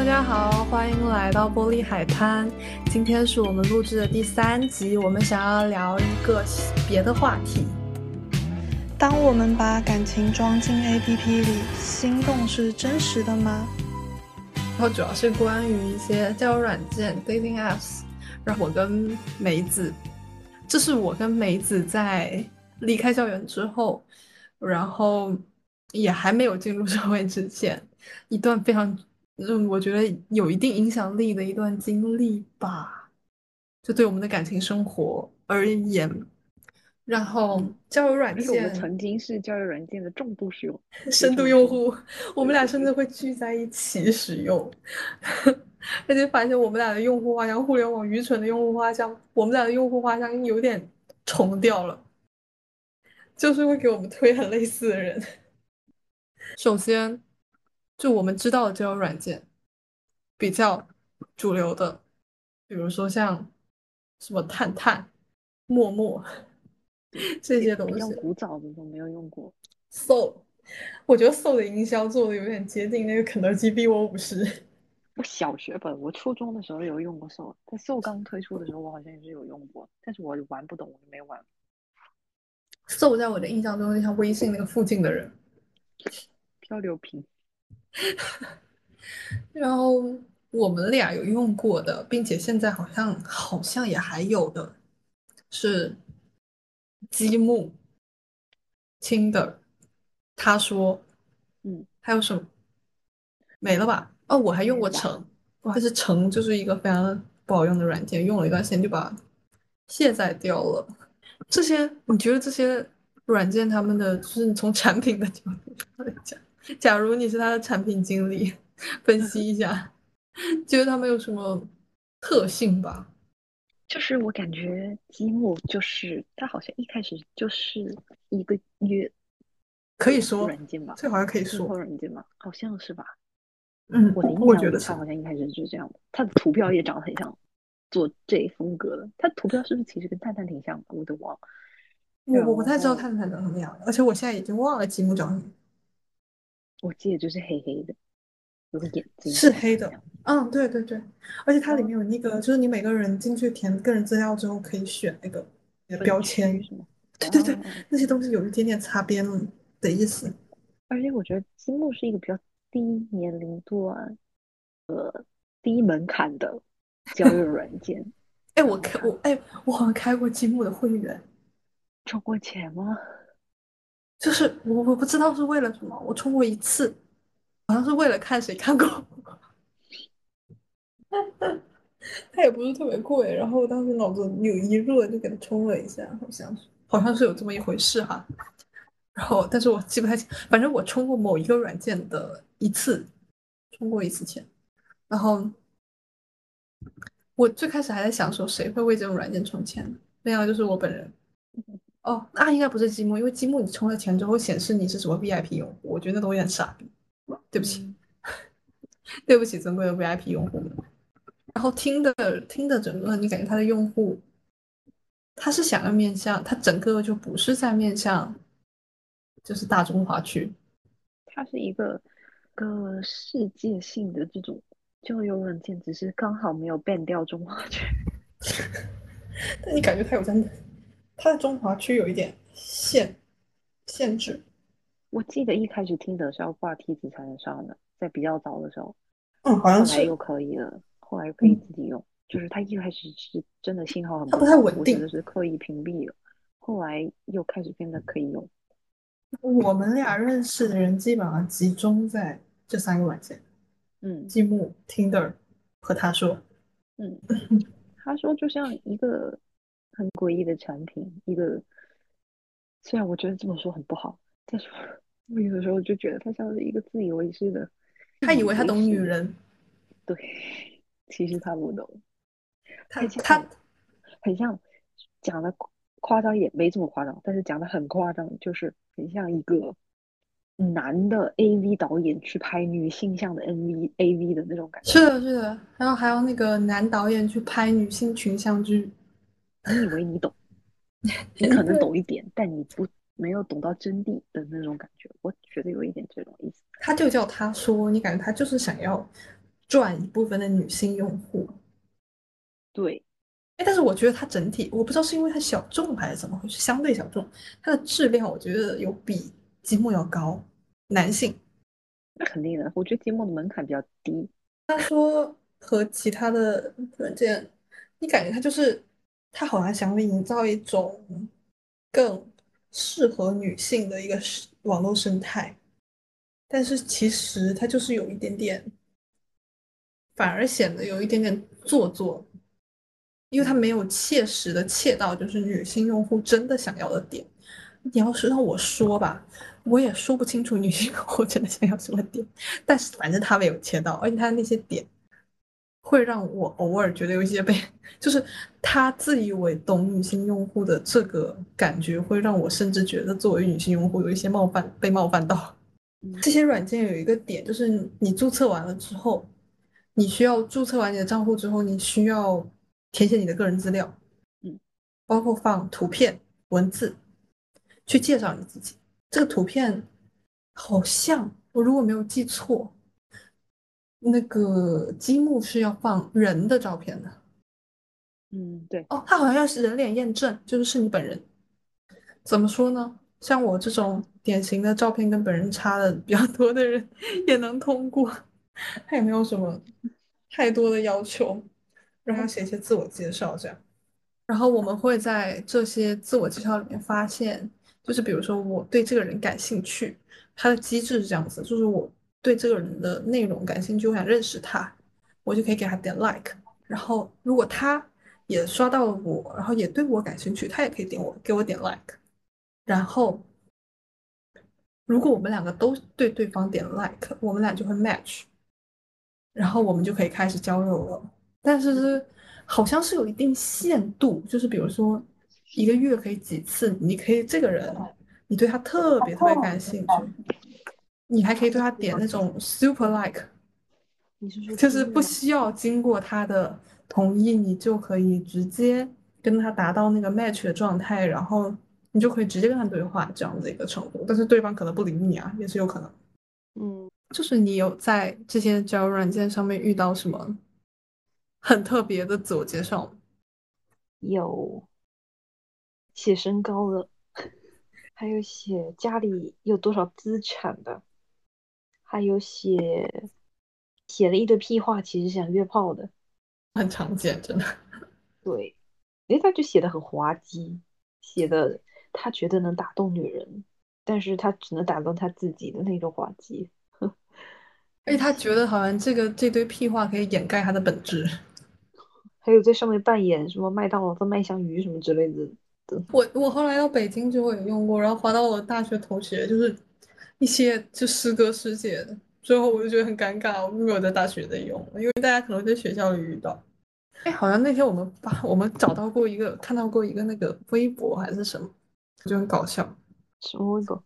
大家好，欢迎来到玻璃海滩。今天是我们录制的第三集，我们想要聊一个别的话题。当我们把感情装进 APP 里，心动是真实的吗？然后主要是关于一些交友软件 dating apps。然后我跟梅子，这是我跟梅子在离开校园之后，然后也还没有进入社会之前，一段非常。嗯，我觉得有一定影响力的一段经历吧，就对我们的感情生活而言。然后交友软件，我们曾经是交友软件的重度使用、深度用户，我们俩甚至会聚在一起使用，而且发现我们俩的用户画像，互联网愚蠢的用户画像，我们俩的用户画像有点重掉了，就是会给我们推很类似的人。首先。就我们知道的交友软件，比较主流的，比如说像什么探探、陌陌这些东西。古早的都没有用过。So，我觉得 So 的营销做的有点接近那个肯德基逼我五十。我小学本，我初中的时候有用过 So，在 So 刚推出的时候，我好像也是有用过，但是我玩不懂，我就没玩。So 在我的印象中就像微信那个附近的人，漂流瓶。然后我们俩有用过的，并且现在好像好像也还有的，是积木、Tinder。他说，嗯，还有什么？没了吧？哦，我还用过橙，但是橙就是一个非常不好用的软件，用了一段时间就把卸载掉了。这些你觉得这些软件他们的就是从产品的角度来讲？假如你是他的产品经理，分析一下，觉得他们有什么特性吧？就是我感觉积木就是他好像一开始就是一个约，可以说软件吧，这好像可以说软件吧，好像是吧？嗯，我的印象觉得它好像一开始就是这样的，它的图标也长得很像做这一风格的，他图标是不是其实跟探探挺像的？我都忘了，我我不太知道探探长什么样，而且我现在已经忘了积木长什么。我记得就是黑黑的，有个眼睛是黑的，嗯，对对对，而且它里面有那个，就是你每个人进去填个人资料之后可以选那个标签什么，对对对，那些东西有一点点擦边的意思。而且我觉得积木是一个比较低年龄段、呃低门槛的交友软件。哎，我开我哎，我好像开过积木的会员，充过钱吗？就是我我不知道是为了什么，我充过一次，好像是为了看谁看过，它也不是特别贵，然后我当时脑子有一热就给它充了一下，好像是好像是有这么一回事哈。然后但是我记不太清，反正我充过某一个软件的一次，充过一次钱。然后我最开始还在想说谁会为这种软件充钱，没想到就是我本人。哦，那应该不是积木，因为积木你充了钱之后显示你是什么 VIP 用户，我觉得那东西很傻逼。对不起，对不起，尊贵的 VIP 用户们。然后听的听的整个，你感觉它的用户，他是想要面向，他整个就不是在面向，就是大中华区。它是一个个世界性的这种交友软件，只是刚好没有 ban 掉中华区。那你感觉它有在？它在中华区有一点限限制，我记得一开始听的是要挂梯子才能上的，在比较早的时候，嗯，好像是又可以了，后来又可以自己用。就是它一开始是真的信号很不太稳定，我觉得是刻意屏蔽了，后来又开始变得可以用。我们俩认识的人基本上集中在这三个软件，嗯，积木、Tinder 和他说，嗯，他说就像一个。很诡异的产品，一个虽然我觉得这么说很不好，但是我有的时候就觉得他像是一个自以为是的，他以为他懂女人，对，其实他不懂，他他很像讲的夸张也没这么夸张，但是讲的很夸张，就是很像一个男的 A V 导演去拍女性向的 N V A V 的那种感觉，是的，是的，然后还有那个男导演去拍女性群像剧。你以为你懂，你可能懂一点，但你不没有懂到真谛的那种感觉。我觉得有一点这种意思。他就叫他说，你感觉他就是想要赚一部分的女性用户。对，哎，但是我觉得它整体，我不知道是因为它小众还是怎么回事，相对小众，它的质量我觉得有比积木要高。男性，那肯定的，我觉得积木的门槛比较低。他说和其他的软件，你感觉它就是他好像想营造一种更适合女性的一个网络生态，但是其实它就是有一点点，反而显得有一点点做作。因为他没有切实的切到就是女性用户真的想要的点。你要是让我说吧，我也说不清楚女性用户真的想要什么点。但是反正他没有切到，而且他那些点会让我偶尔觉得有一些被，就是他自以为懂女性用户的这个感觉，会让我甚至觉得作为女性用户有一些冒犯，被冒犯到。这些软件有一个点，就是你注册完了之后，你需要注册完你的账户之后，你需要。填写你的个人资料，嗯，包括放图片、文字，去介绍你自己。这个图片好像我如果没有记错，那个积木是要放人的照片的。嗯，对。哦，它好像要是人脸验证，就是是你本人。怎么说呢？像我这种典型的照片跟本人差的比较多的人也能通过，他也没有什么太多的要求。然后写一些自我介绍，这样，然后我们会在这些自我介绍里面发现，就是比如说我对这个人感兴趣，他的机制是这样子，就是我对这个人的内容感兴趣，我想认识他，我就可以给他点 like，然后如果他也刷到了我，然后也对我感兴趣，他也可以点我给我点 like，然后如果我们两个都对对方点 like，我们俩就会 match，然后我们就可以开始交流了。但是是好像是有一定限度，就是比如说一个月可以几次，你可以这个人，你对他特别特别感兴趣，你还可以对他点那种 super like，你是说就是不需要经过他的同意，你就可以直接跟他达到那个 match 的状态，然后你就可以直接跟他对话这样的一个程度。但是对方可能不理你啊，也是有可能。嗯，就是你有在这些交友软件上面遇到什么？很特别的自我介绍，有写身高的，还有写家里有多少资产的，还有写写了一堆屁话，其实想约炮的，很常见，真的。对，哎，他就写的很滑稽，写的他觉得能打动女人，但是他只能打动他自己的那种滑稽，而且他觉得好像这个这堆屁话可以掩盖他的本质。还有在上面扮演什么麦当劳的麦香鱼什么之类的的。我我后来到北京之后也用过，然后滑到我大学同学，就是一些就师哥师姐的，最后我就觉得很尴尬，我没有在大学在用，因为大家可能在学校里遇到。哎，好像那天我们把我们找到过一个，看到过一个那个微博还是什么，就很搞笑。什么微博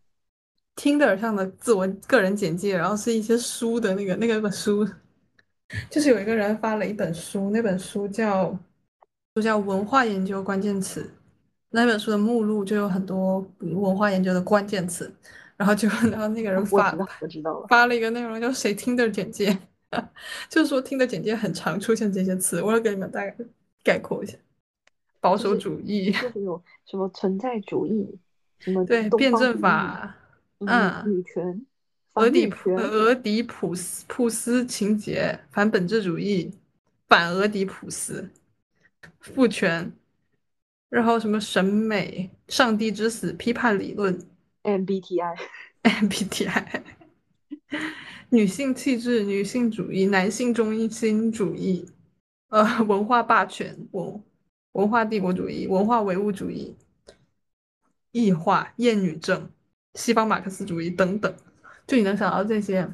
？Tinder 上的自我个人简介，然后是一些书的那个那个本书。就是有一个人发了一本书，那本书叫就叫文化研究关键词，那本书的目录就有很多文化研究的关键词，然后就然后那个人发我知道了发了一个内容叫谁听的简介，就是说听的简介很常出现这些词，我要给你们大概概括一下：保守主义，就是有什么存在主义，什么对辩证法，嗯，女权。俄狄浦俄狄浦斯普斯情节，反本质主义，反俄狄浦斯，父权，然后什么审美，上帝之死，批判理论，MBTI，MBTI，女性气质，女性主义，男性中心主义，呃，文化霸权，文文化帝国主义，文化唯物主义，异化，厌女症，西方马克思主义等等。就你能想到这些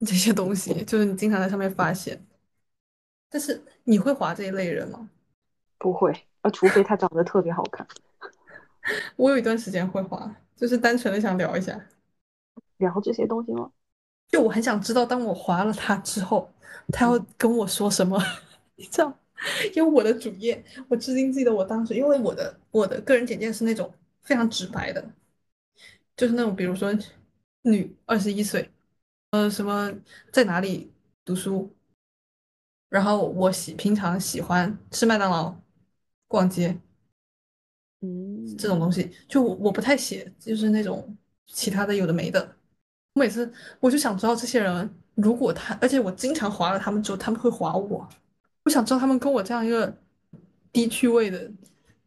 这些东西，就是你经常在上面发现。但是你会划这一类人吗？不会，啊，除非他长得特别好看。我有一段时间会划，就是单纯的想聊一下，聊这些东西吗？就我很想知道，当我划了他之后，他要跟我说什么？你知道？因为我的主页，我至今记得我当时，因为我的我的个人简介是那种非常直白的，就是那种比如说。女，二十一岁，呃，什么在哪里读书，然后我喜平常喜欢吃麦当劳、逛街嗯，这种东西，就我我不太写，就是那种其他的有的没的。我每次我就想知道这些人，如果他，而且我经常划了他们之后，他们会划我，我想知道他们跟我这样一个低趣味的、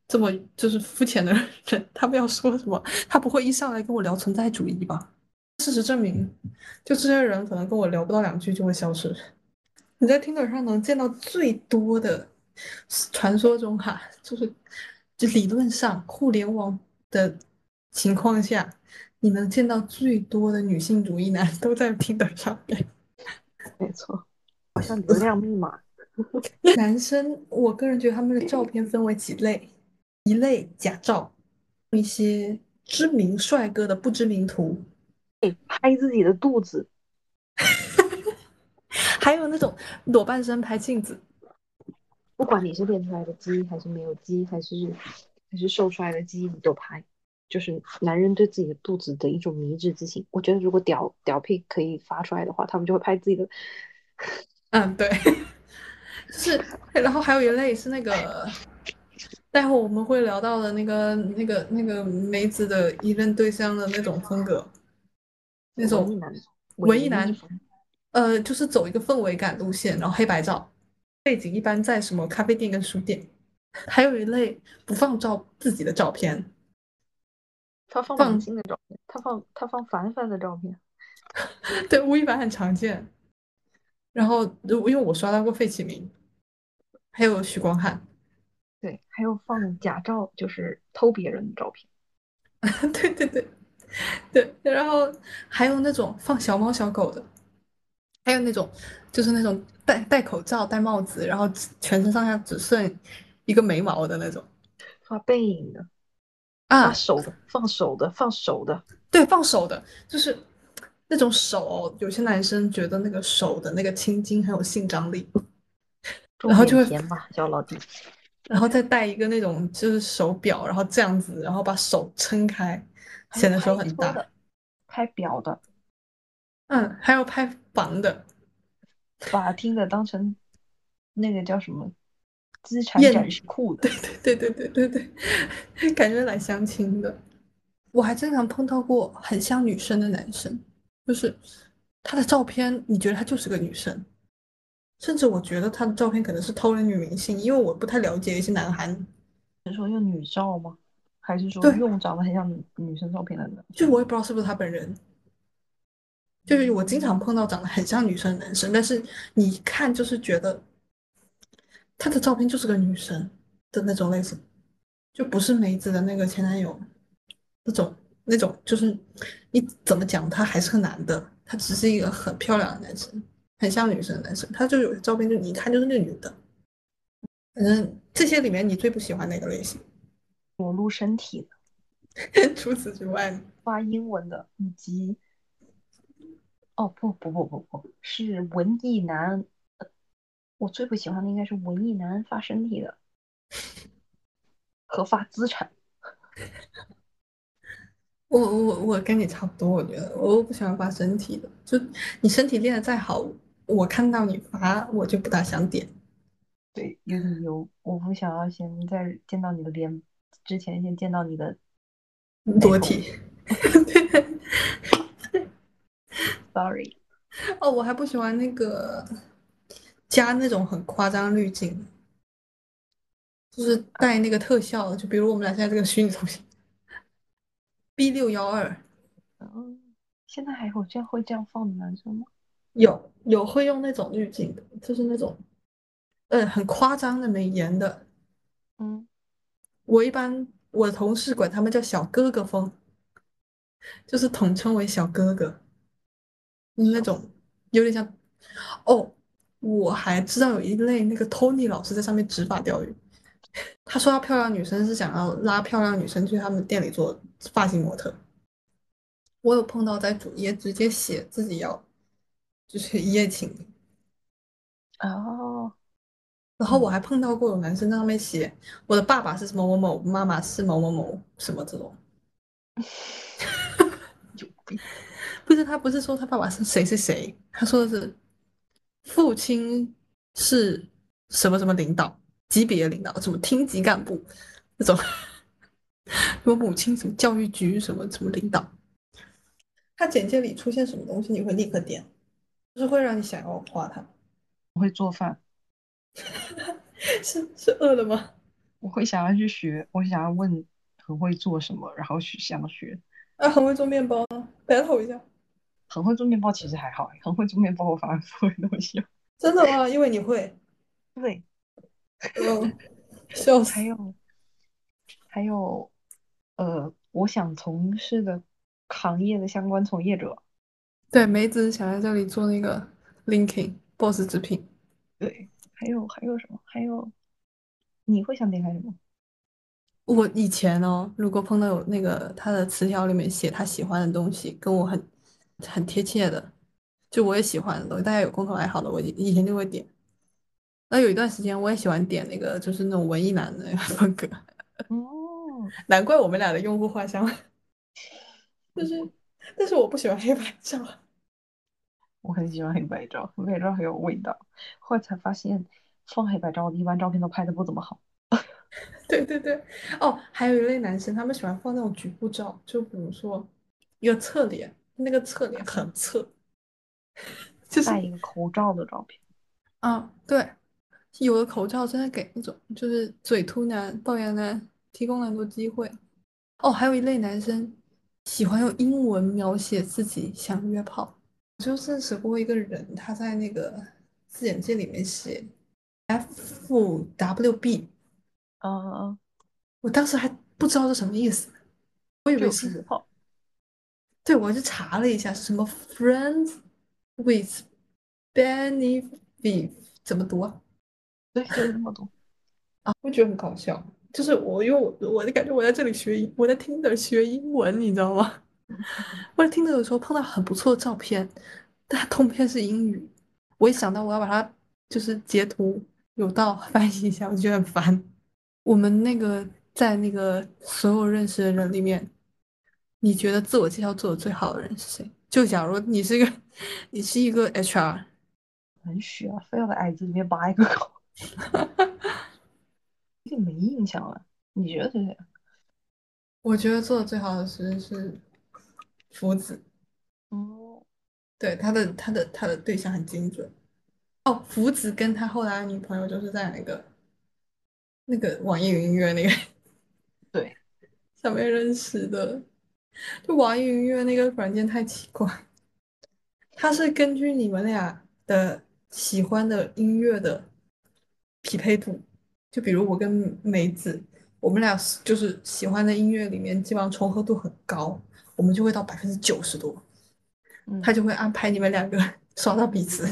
这么就是肤浅的 人，他们要说什么？他不会一上来跟我聊存在主义吧？事实证明，就这些人可能跟我聊不到两句就会消失。你在 Tinder 上能见到最多的，传说中哈，就是就理论上互联网的情况下，你能见到最多的女性主义男都在 Tinder 上面。没错，好像流量密码。男生，我个人觉得他们的照片分为几类，一类假照，一些知名帅哥的不知名图，哎，拍自己的肚子，还有那种裸半身拍镜子。不管你是练出来的肌还是没有肌，还是还是瘦出来的肌，你都拍。就是男人对自己的肚子的一种迷之自信。我觉得如果屌屌屁可以发出来的话，他们就会拍自己的。嗯，对，就是，然后还有一类是那个，待会我们会聊到的那个那个那个梅子的一任对象的那种风格，那种文艺男，文艺男呃，就是走一个氛围感路线，然后黑白照，背景一般在什么咖啡店跟书店。还有一类不放照自己的照片，他放放心的照片，他放他放凡凡的照片。对，吴亦凡很常见。然后，因为我刷到过费启鸣，还有许光汉，对，还有放假照，就是偷别人的照片。对对对对，然后还有那种放小猫小狗的，还有那种就是那种戴戴口罩、戴帽子，然后全身上下只剩一个眉毛的那种画背影的，啊，手的，放手的，放手的。对，放手的，就是那种手，有些男生觉得那个手的那个青筋很有性张力，然后就会点甜吧，小老弟。然后再戴一个那种就是手表，然后这样子，然后把手撑开，显得手很大。拍表的，嗯，还有拍房的，把听的当成那个叫什么资产验展示库的。对对对对对对，感觉来相亲的。我还经常碰到过很像女生的男生，就是他的照片，你觉得他就是个女生，甚至我觉得他的照片可能是偷了女明星，因为我不太了解一些男韩，你说用女照吗？还是说用长得很像女女生照片的人？就我也不知道是不是他本人。就是我经常碰到长得很像女生的男生，但是你一看就是觉得他的照片就是个女生的那种类型，就不是梅子的那个前男友那种那种，就是你怎么讲他还是个男的，他只是一个很漂亮的男生，很像女生的男生，他就有些照片就你一看就是那个女的。反正这些里面你最不喜欢哪个类型？裸露身体的，除此之外呢，发英文的，以及哦不不不不不是文艺男，呃我最不喜欢的应该是文艺男发身体的和发资产。我我我跟你差不多，我觉得我不喜欢发身体的，就你身体练得再好，我看到你发我就不大想点。对，有理由，我不想要先在见到你的脸之前，先见到你的裸体。sorry。哦，我还不喜欢那个加那种很夸张滤镜，就是带那个特效的，就比如我们俩现在这个虚拟头像 B 六幺二，嗯，现在还有这样会这样放的男生吗？有有会用那种滤镜的，就是那种呃很夸张的美颜的。嗯，我一般我的同事管他们叫小哥哥风，就是统称为小哥哥，那种有点像。哦，我还知道有一类那个 Tony 老师在上面执法钓鱼，他说要漂亮女生是想要拉漂亮女生去他们店里做发型模特。我有碰到在主页直接写自己要就是一夜情，哦，然后我还碰到过有男生在上面写我的爸爸是某某某，妈妈是某某某什么这种。有病。不是他不是说他爸爸是谁谁谁，他说的是父亲是什么什么领导级别领导，什么厅级干部那种，我母亲什么教育局什么什么领导，他简介里出现什么东西，你会立刻点，就是会让你想要画他。我会做饭，是是饿了吗？我会想要去学，我想要问很会做什么，然后去想学。啊，很会做面包啊，battle 一下。很会做面包其实还好欸，很会做面包我反而不会那么想。真的吗？因为你会，对，嗯，笑死还。有还有呃，我想从事的行业的相关从业者，对，梅子想在这里做那个 linking boss 直聘。对，还有还有什么？还有你会想点开什么？我以前哦，如果碰到有那个他的词条里面写他喜欢的东西，跟我很很贴切的，就我也喜欢的东西，大家有共同爱好的，我以以前就会点。那有一段时间我也喜欢点那个，就是那种文艺男的风格，哦，难怪我们俩的用户画像，就是，但是我不喜欢黑白照。我很喜欢黑白照，黑白照很有味道。后来才发现，放黑白照的一般照片都拍的不怎么好。对对对，哦，还有一类男生，他们喜欢放那种局部照，就比如说一个侧脸，那个侧脸很侧，就是戴一个口罩的照片，啊，对，有的口罩真的给那种就是嘴突男、龅牙男提供了很多机会。哦，还有一类男生喜欢用英文描写自己想约炮。我就认识过一个人，他在那个字眼界里面写 FWB，啊，我当时还不知道是什么意思，我以为是约炮。对，我就查了一下什么 Friends with Benefit 怎么读啊？对，就是这么读 啊。我觉得很搞笑，就是我因为我我就感觉我在这里学英，我在听的学英文，你知道吗？我在听的有时候碰到很不错的照片，但它通篇是英语，我一想到我要把它就是截图有道翻译一下，我就觉得很烦。我们那个在那个所有认识的人里面，你觉得自我介绍做的最好的人是谁？就假如你是一个你是一个 HR，很虚啊，非要在矮子里面拔一个口，有点没印象了。你觉得是谁？我觉得做的最好的是是福子。哦，对，他的他的他的对象很精准。哦，福子跟他后来的女朋友就是在那个那个网易云音乐那个对，上面认识的。就网易云音乐那个软件太奇怪，它是根据你们俩的喜欢的音乐的匹配度。就比如我跟梅子，我们俩就是喜欢的音乐里面基本上重合度很高，我们就会到百分之九十多。嗯，他就会安排你们两个 刷到彼此。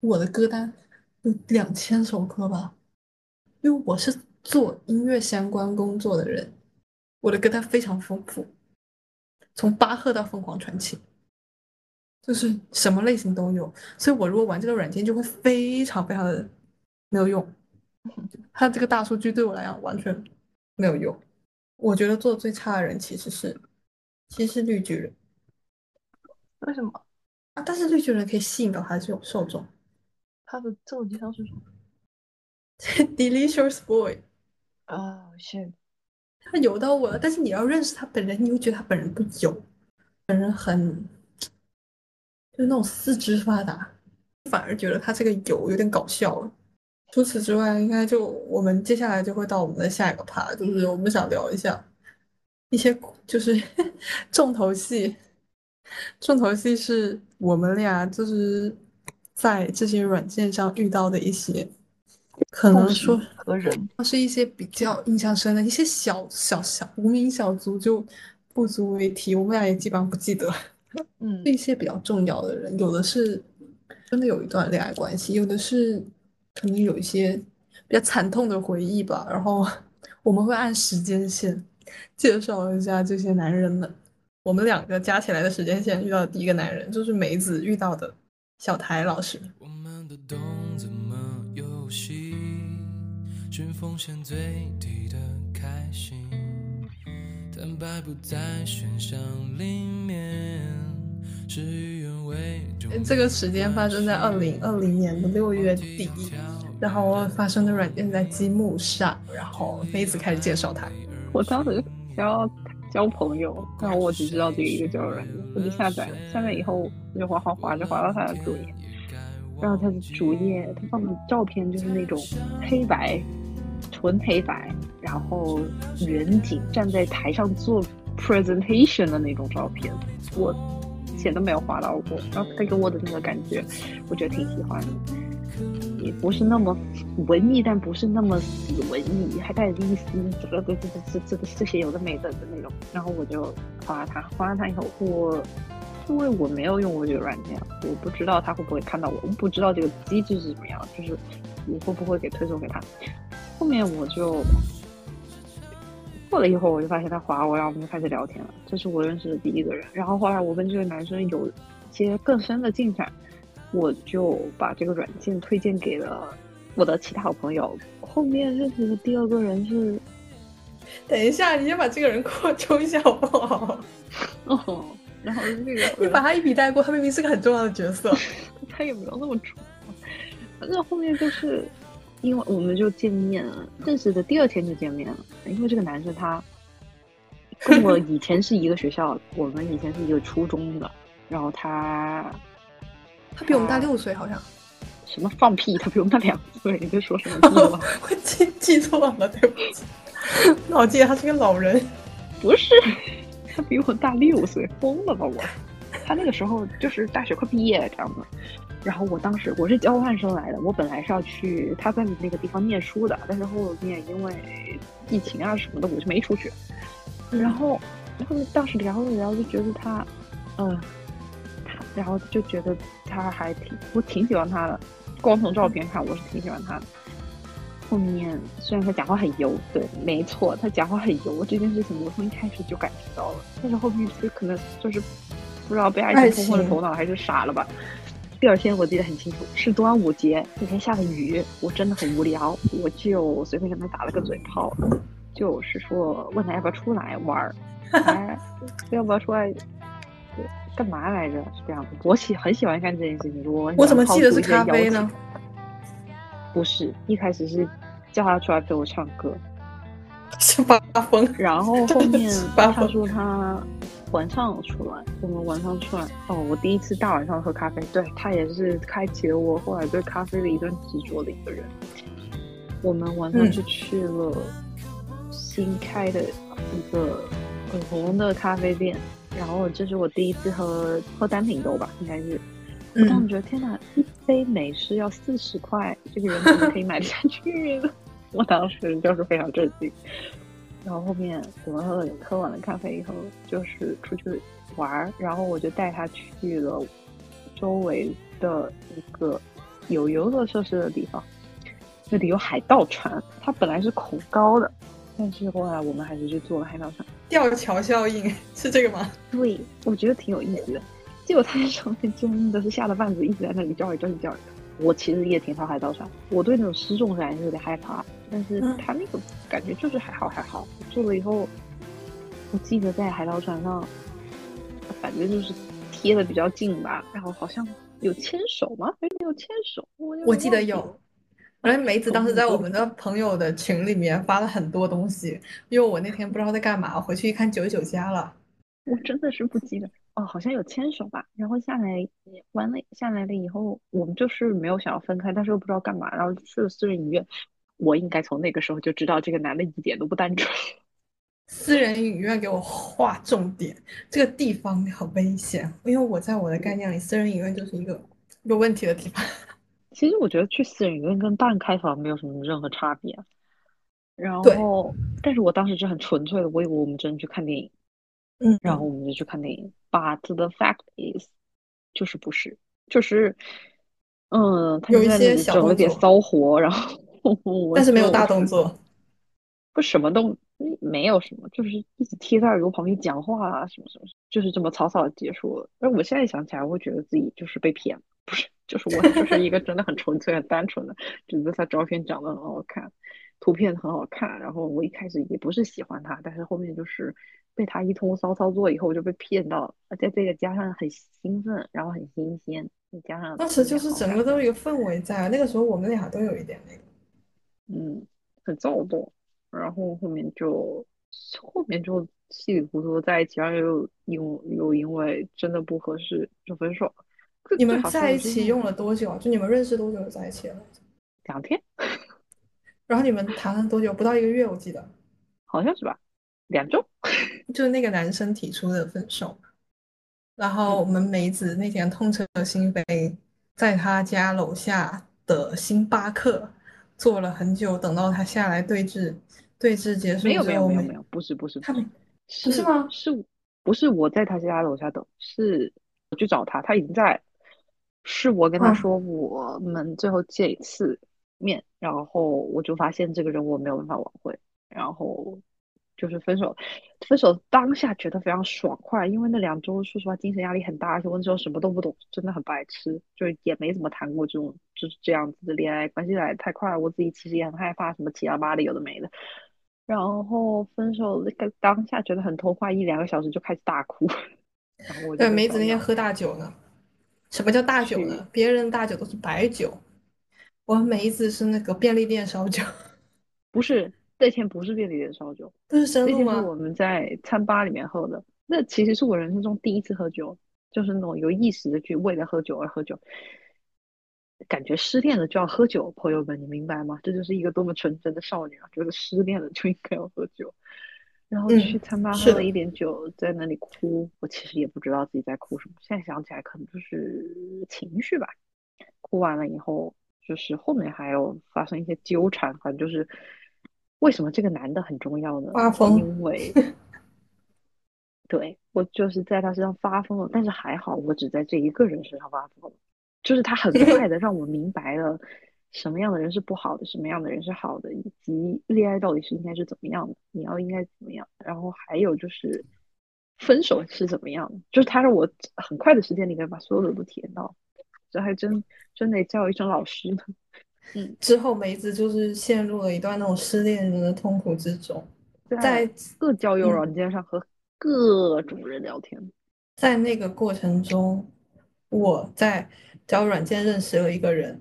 我的歌单有两千首歌吧，因为我是做音乐相关工作的人，我的歌单非常丰富，从巴赫到凤凰传奇，就是什么类型都有。所以我如果玩这个软件就会非常非常的没有用，它这个大数据对我来讲完全没有用。我觉得做的最差的人其实是其实是绿巨人。为什么？啊，但是绿巨人可以吸引到他这种受众。他的自我介绍是什么？Delicious Boy，哦，是他油到我了。但是你要认识他本人，你会觉得他本人不油，本人很就是那种四肢发达，反而觉得他这个油有点搞笑了。除此之外，应该就我们接下来就会到我们的下一个趴，就是我们想聊一下一些就是 重头戏。重头戏是我们俩就是在这些软件上遇到的一些，可能说和人是一些比较印象深的一些小小小无名小卒，就不足为提。我们俩也基本上不记得。嗯一些比较重要的人，有的是真的有一段恋爱关系，有的是可能有一些比较惨痛的回忆吧。然后我们会按时间线介绍一下这些男人们。我们两个加起来的时间线遇到的第一个男人，就是梅子遇到的小台老师。我们的懂怎么游戏，寻风险最低的开心，坦白不在选项里面，事与愿违这个时间发生在二零二零年的六月底，然后发生的软件在积木上，然后妹子开始介绍他。我当时想要交朋友，然后我只知道这个一个交友软件，我就下载了。下载以后我就滑滑滑，就滑到他的主页，然后他的主页他放的照片就是那种黑白，纯黑白，然后远景站在台上做 presentation 的那种照片，我以前都没有滑到过。然后他给我的那个感觉，我觉得挺喜欢的。也不是那么文艺，但不是那么死文艺，还带着一丝这个这这这这这些有的没的的那种。然后我就划它，划了它以后，我因为我没有用过这个软件，我不知道他会不会看到我，我不知道这个机制是怎么样，就是我会不会给推送给他。后面我就过了一会儿，我就发现他划我，然后我们就开始聊天了。这是我认识的第一个人。然后后来我跟这个男生有一些更深的进展。我就把这个软件推荐给了我的其他好朋友。后面认识的第二个人是，等一下，你先把这个人扩充一下好不好？哦，然后那个你把他一笔带过，他明明是个很重要的角色。他也没有那么重要。反正后面就是因为我们就见面了，认识的第二天就见面了。因为这个男生他跟我 以前是一个学校，我们以前是一个初中的，然后他。他比我们大六岁，好像。什么放屁？他比我们大两岁？你在说什么？我记记错了，对不起。我记得他是个老人。不是，他比我大六岁，疯了吧我？他那个时候就是大学快毕业这样子。然后我当时我是交换生来的，我本来是要去他在那个地方念书的，但是后面因为疫情啊什么的，我就没出去。然后，然后当时聊了聊，就觉得他，嗯。然后就觉得他还挺，我挺喜欢他的。光从照片看，我是挺喜欢他的。后面虽然他讲话很油，对，没错，他讲话很油，这件事情我从一开始就感觉到了。但是后面就可能就是不知道被爱情冲昏了头脑，还是傻了吧。第二天我记得很清楚，是端午节那天下了雨，我真的很无聊，我就随便跟他打了个嘴炮，就是说问他要不要出来玩儿，要不要出来。干嘛来着？是这样的，我喜很喜欢干这件事情。我我怎么记得是咖啡呢？不是，一开始是叫他出来陪我唱歌，是发疯。然后后面 他说他晚上出来，我们晚上出来。哦，我第一次大晚上喝咖啡，对他也是开启了我后来对咖啡的一段执着的一个人。我们晚上就去了新开的一个很红的咖啡店。然后这是我第一次喝喝单品豆吧，应该是。我当时觉得天哪，一杯美式要四十块，这个人怎么可以买得下去呢？我当时就是非常震惊。然后后面我们喝了喝完了咖啡以后，就是出去玩儿，然后我就带他去了周围的一个有游乐设施的地方，那里有海盗船，它本来是恐高的。但是后来我们还是去坐了海盗船，吊桥效应是这个吗？对，我觉得挺有意思的。结果他在上面真的是吓得半死，一直在那里叫一叫一叫。我其实也挺怕海盗船，我对那种失重感是有点害怕。但是他那个感觉就是还好还好。坐了以后，我记得在海盗船上，反正就是贴的比较近吧，然后好像有牵手吗？还是没有牵手？我我记得有。反正梅子当时在我们的朋友的群里面发了很多东西，因为我那天不知道在干嘛，回去一看九十九加了，我真的是不记得哦，好像有牵手吧。然后下来完了下来了以后，我们就是没有想要分开，但是又不知道干嘛，然后去了私人影院。我应该从那个时候就知道这个男的一点都不单纯。私人影院给我划重点，这个地方很危险，因为我在我的概念里，私人影院就是一个有问题的地方。其实我觉得去私人影院跟半开房没有什么任何差别，然后，但是我当时是很纯粹的，我以为我们真的去看电影，嗯，然后我们就去看电影。But the fact is，就是不是，就是，嗯，他有一些整了点骚活，然后，但是没有大动作，不什么都没有什么，就是一直贴在耳朵旁边讲话啊，什么什么，就是这么草草的结束了。而我现在想起来，我会觉得自己就是被骗了，不是。就是我就是一个真的很纯粹、很单纯的，觉得他照片长得很好看，图片很好看。然后我一开始也不是喜欢他，但是后面就是被他一通骚操作以后，我就被骗到了，而且这个加上很兴奋，然后很新鲜，再加上当时就是整个都有一个氛围在，那个时候我们俩都有一点那个。嗯，很躁动，然后后面就后面就稀里糊涂在一起，然后又因又因为真的不合适就分手了。你们在一起用了多久啊？就你们认识多久就在一起了？两天，然后你们谈了多久？不到一个月，我记得，好像是吧？两周。就是那个男生提出的分手。然后我们梅子那天痛彻心扉，在他家楼下的星巴克坐了很久，等到他下来对峙，对峙结束没有没有没有没有，不是不是他们是是吗是不是我在他家楼下等？是我去找他，他已经在。是我跟他嗯说我们最后见一次面，然后我就发现这个人我没有办法挽回，然后就是分手。分手当下觉得非常爽快，因为那两周说实话精神压力很大，而且我那时候什么都不懂，真的很白痴，就是也没怎么谈过这种就是这样子的恋爱，关系来太快了，我自己其实也很害怕什么七幺八的有的没的。然后分手那个当下觉得很痛快，一两个小时就开始大哭。然后我对梅子那天喝大酒呢。什么叫大酒呢？别人大酒都是白酒，我们梅子是那个便利店烧酒，不是那天不是便利店烧酒，不是生那？天是我们在餐吧里面喝的。那其实是我人生中第一次喝酒，就是那种有意识的去为了喝酒而喝酒。感觉失恋了就要喝酒，朋友们，你明白吗？这就是一个多么纯真的少女啊！觉得失恋了就应该要喝酒，然后嗯去餐吧喝了一点酒，在那里哭。我其实也不知道自己在哭什么，现在想起来可能就是情绪吧。哭完了以后，就是后面还有发生一些纠缠，反正就是为什么这个男的很重要呢？发疯因为 对我就是在他身上发疯了，但是还好我只在这一个人身上发疯了，就是他很快的让我明白了什么样的人是不好的，什么样的人是好的，以及恋爱到底是应该是怎么样的，你要应该怎么样，然后还有就是分手是怎么样的，就是他让我很快的时间里面把所有的都体验到，这还真真得叫一声老师呢。嗯，之后梅子就是陷入了一段那种失恋人的痛苦之中，在在各交友嗯软件上和各种人聊天，在那个过程中，我在交友软件认识了一个人，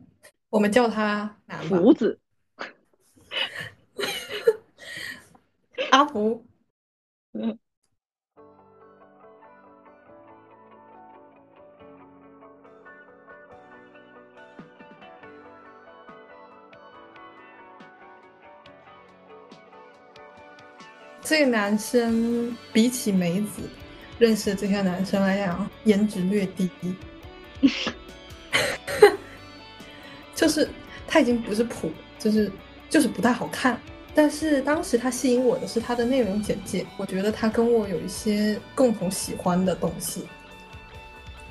我们叫他男吧，福子。阿福。嗯这个男生比起梅子认识的这些男生来讲，颜值略低，就是他已经不是普，就是就是不太好看。但是当时他吸引我的是他的内容简介，我觉得他跟我有一些共同喜欢的东西，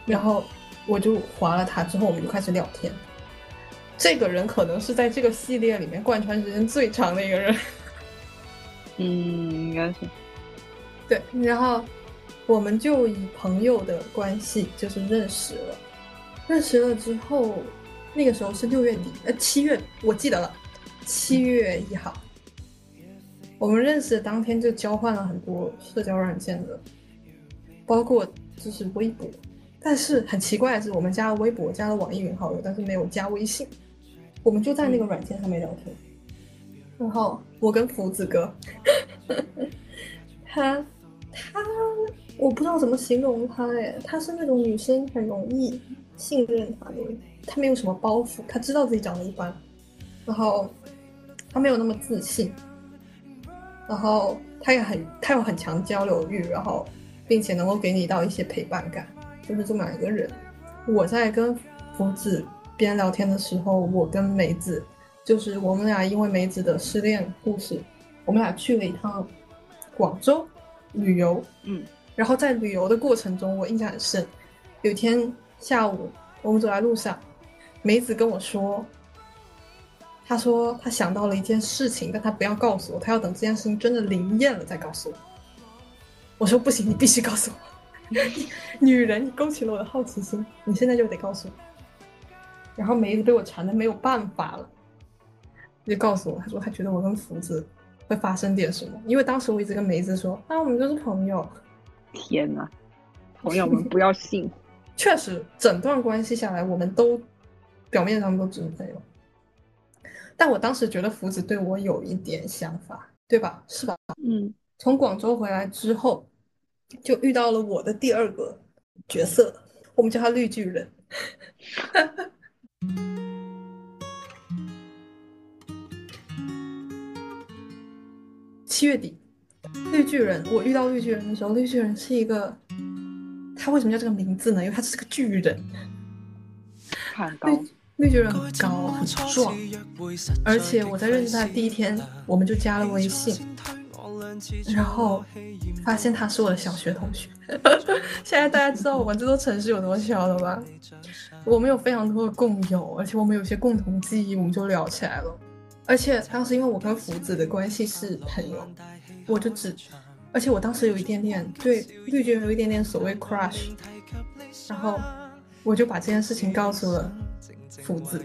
然后我就划了他，之后我们就开始聊天。这个人可能是在这个系列里面贯穿时间最长的一个人。嗯，应该是。对，然后我们就以朋友的关系就是认识了，认识了之后，那个时候是六月底，呃，七月，我记得了，七月一号，我们认识的当天就交换了很多社交软件的，包括就是微博，但是很奇怪的是，我们加了微博，加了网易云好友，但是没有加微信，我们就在那个软件上面聊天。然后我跟福子哥，他他我不知道怎么形容他哎，他是那种女生很容易信任他的，他没有什么包袱，他知道自己长得一般，然后他没有那么自信，然后他也很他有很强交流欲，然后并且能够给你到一些陪伴感，就是这么样一个人。我在跟福子边聊天的时候，我跟梅子。就是我们俩因为梅子的失恋故事，我们俩去了一趟广州旅游，嗯，然后在旅游的过程中，我印象很深。有一天下午，我们走在路上，梅子跟我说，她说她想到了一件事情，但她不要告诉我，她要等这件事情真的灵验了再告诉我。我说不行，你必须告诉我，女人，你勾起了我的好奇心，你现在就得告诉我。然后梅子被我缠的没有办法了。就告诉我，他说他觉得我跟福子会发生点什么，因为当时我一直跟梅子说，啊，我们就是朋友。天呐，朋友们 不要信。确实，整段关系下来，我们都表面上都只是朋友。但我当时觉得福子对我有一点想法，对吧？是吧？嗯，从广州回来之后，就遇到了我的第二个角色，我们叫他绿巨人。七月底，绿巨人，我遇到绿巨人的时候，绿巨人是一个，他为什么叫这个名字呢？因为他是个巨人，很高，绿巨人很高很壮，而且我在认识他的第一天，我们就加了微信，然后发现他是我的小学同学。现在大家知道我们这座城市有多小了吧？我们有非常多的共有，而且我们有些共同记忆，我们就聊起来了。而且当时因为我跟福子的关系是朋友，我就只，而且我当时有一点点对绿巨人有一点点所谓 crush，然后我就把这件事情告诉了福子，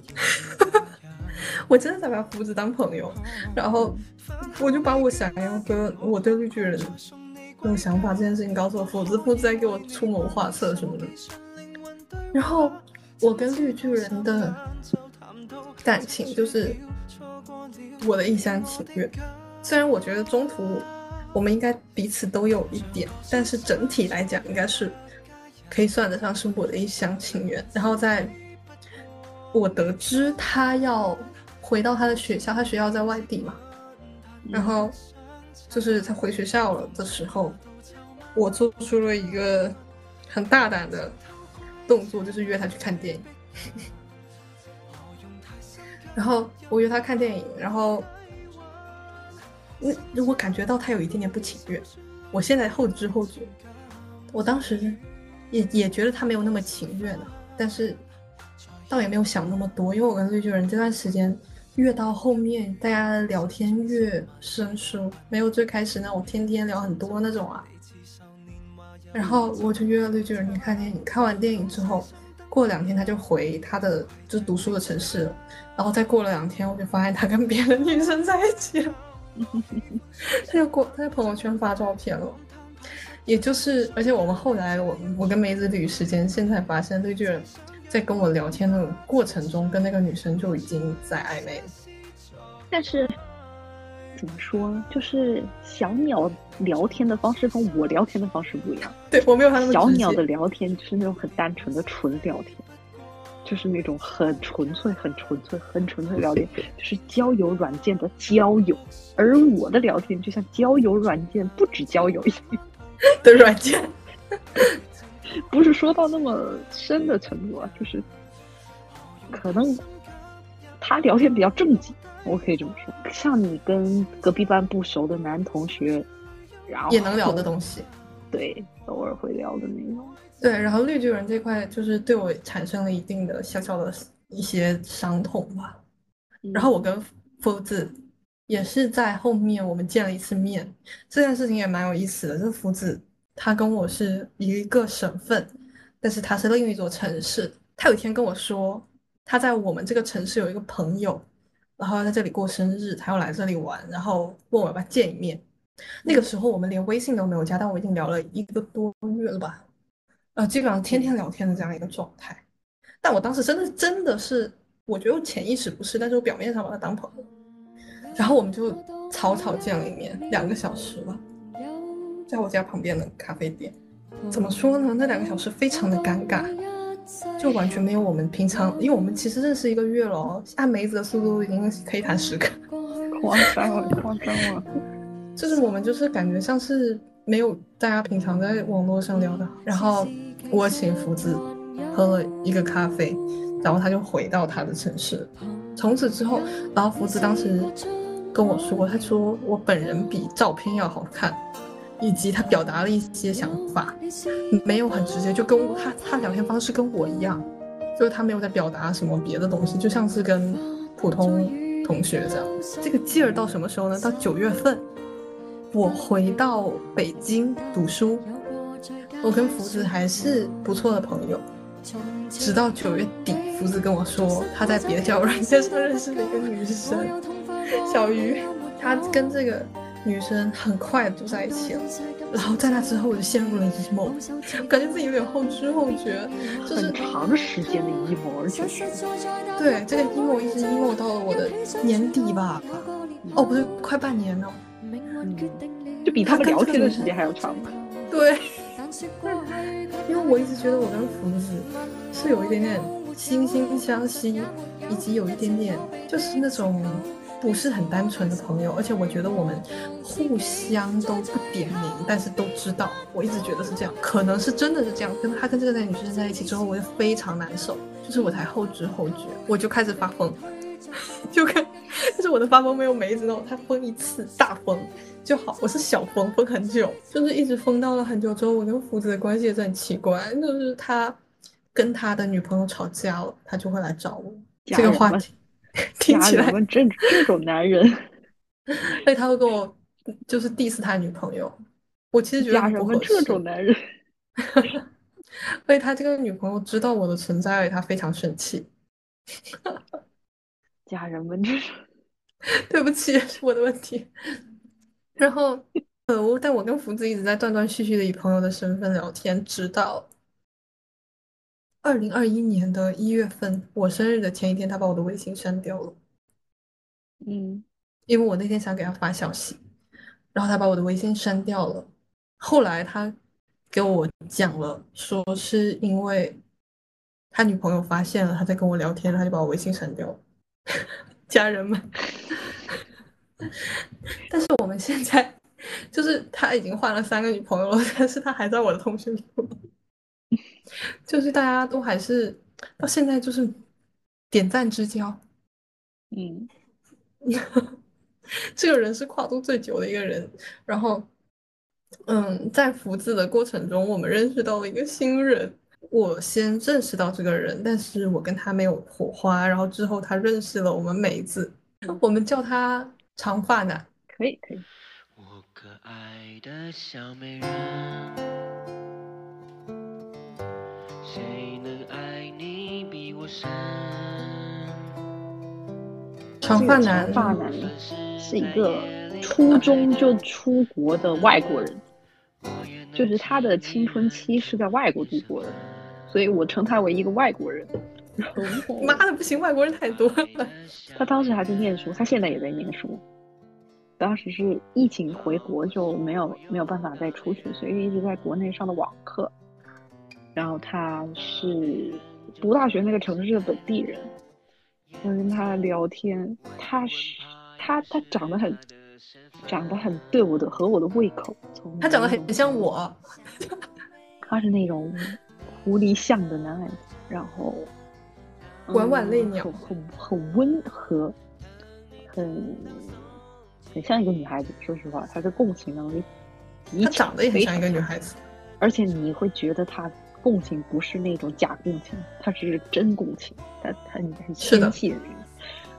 我真的在把福子当朋友，然后我就把我想要跟我对绿巨人那种想法这件事情告诉了福子，福子在给我出谋划策什么的，然后我跟绿巨人的感情就是。我的一厢情愿，虽然我觉得中途我们应该彼此都有一点，但是整体来讲应该是可以算得上是我的一厢情愿。然后在我得知他要回到他的学校，他学校在外地嘛，然后就是他回学校了的时候，我做出了一个很大胆的动作，就是约他去看电影。然后我约他看电影，然后，我我感觉到他有一点点不情愿。我现在后知后觉，我当时也也觉得他没有那么情愿了，但是倒也没有想那么多，因为我跟绿巨人这段时间越到后面，大家聊天越生疏，没有最开始那种天天聊很多那种啊。然后我就约了绿巨人去看电影，看完电影之后。过两天他就回他的就是读书的城市了，然后再过了两天，我就发现他跟别的女生在一起了。他就过他在朋友圈发照片了，也就是，而且我们后来我我跟梅子捋时间，现在发现绿巨人在跟我聊天的过程中，跟那个女生就已经在暧昧了，但是。怎么说？就是小鸟聊天的方式跟我聊天的方式不一样。对我没有他那么小鸟的聊天就是那种很单纯的纯聊天，就是那种很纯粹、很纯粹、很纯粹聊天，就是交友软件的交友。而我的聊天就像交友软件不止交友 的软件，不是说到那么深的程度啊，就是可能他聊天比较正经。我可以这么说，像你跟隔壁班不熟的男同学，然后也能聊的东西，对，偶尔会聊的那种。对，然后绿巨人这块就是对我产生了一定的小小的一些伤痛吧。然后我跟夫子也是在后面我们见了一次面，这件事情也蛮有意思的。这个夫子他跟我是一个省份，但是他是另一座城市。他有一天跟我说，他在我们这个城市有一个朋友。然后在这里过生日，他要来这里玩，然后问我要不要见一面。那个时候我们连微信都没有加，但我已经聊了一个多月了吧，呃，基本上天天聊天的这样一个状态。但我当时真的真的是，我觉得我潜意识不是，但是我表面上把他当朋友。然后我们就草草见了一面，两个小时吧，在我家旁边的咖啡店。怎么说呢？那两个小时非常的尴尬。就完全没有我们平常，因为我们其实认识一个月了，按梅子的速度已经可以谈十个，夸张了，夸张了。就是我们就是感觉像是没有大家平常在网络上聊的。然后我请福子喝了一个咖啡，然后他就回到他的城市。从此之后，然后福子当时跟我说，他说我本人比照片要好看。以及他表达了一些想法，没有很直接，就跟他他聊天方式跟我一样，就是他没有在表达什么别的东西，就像是跟普通同学这样。这个劲儿到什么时候呢？到九月份，我回到北京读书，我跟福子还是不错的朋友，直到九月底，福子跟我说他在别的交友软件上认识了一个女生，小鱼。他跟这个女生很快就在一起了，然后在那之后我就陷入了 emo，感觉自己有点后知后觉，就是很长时间的 emo，而且。是对这个 emo 一直 emo 到了我的年底吧，哦不对，快半年了，嗯。就比他们聊天的时间还要长。对，因为我一直觉得我跟福子是有一点点惺惺相惜，以及有一点点就是那种不是很单纯的朋友，而且我觉得我们互相都不点名，但是都知道。我一直觉得是这样，可能是真的是这样。跟他跟这个男女生在一起之后，我就非常难受，就是我才后知后觉，我就开始发疯，就跟就是我的发疯没有梅子那种，他疯一次大疯。就好，我是小疯疯很久，就是一直疯到了很久之后，我跟福子的关系也是很奇怪，就是他跟他的女朋友吵架了，他就会来找我。这个话题 听起来这这种男人，所 以他会跟我就是 diss 他女朋友。我其实觉得不合适。这种男人，所 以他这个女朋友知道我的存在，他非常生气。家人们，这是对不起，是我的问题。然后，呃，我但我跟福子一直在断断续续的以朋友的身份聊天，直到二零二一年的一月份，我生日的前一天，他把我的微信删掉了。嗯，因为我那天想给他发消息，然后他把我的微信删掉了。后来他给我讲了，说是因为他女朋友发现了他在跟我聊天，他就把我微信删掉了。家人们。但是我们现在 就是他已经换了三个女朋友了，但是他还在我的通讯录，就是大家都还是到现在就是点赞之交。嗯，这个人是跨度最久的一个人。然后，嗯，在福字的过程中，我们认识到了一个新人。我先认识到这个人，但是我跟他没有火花。然后之后他认识了我们梅子，我们叫他。长发男，可以可以。我可爱的小美人？长发男，长发男是一个初中就出国的外国人，就是他的青春期是在外国度过的，所以我称他为一个外国人。妈的，不行，外国人太多了。他当时还在念书，他现在也在念书。当时是疫情回国就没有没有办法再出去，所以一直在国内上的网课。然后他是读大学那个城市的本地人。我跟他聊天，他是他他长得很长得很对我的合我的胃口。他长得很像我。他是那种狐狸像的男孩子，然后。婉婉泪鸟，很很温和，很很像一个女孩子。说实话，他的共情能力，你长得也很像一个女孩子，而且你会觉得她共情不是那种假共情，他是真共情，他很很纤细的那种。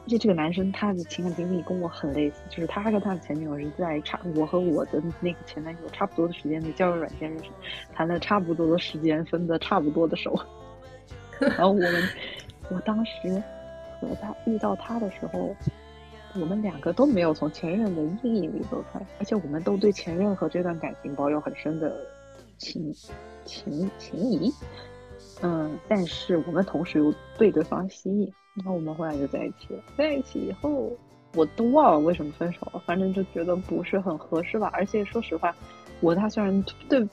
而且这个男生他的情感经历跟我很类似，就是他跟他的前女友是在差我和我的那个前男友差不多的时间的交友软件认识，谈了差不多的时间，分的差不多的手，然后我们。我当时和他遇到他的时候，我们两个都没有从前任的阴影里走出来，而且我们都对前任和这段感情保有很深的情情情谊。嗯，但是我们同时又被对方吸引，然后我们后来就在一起了。在一起以后，我都忘了为什么分手了，反正就觉得不是很合适吧。而且说实话，我他虽然对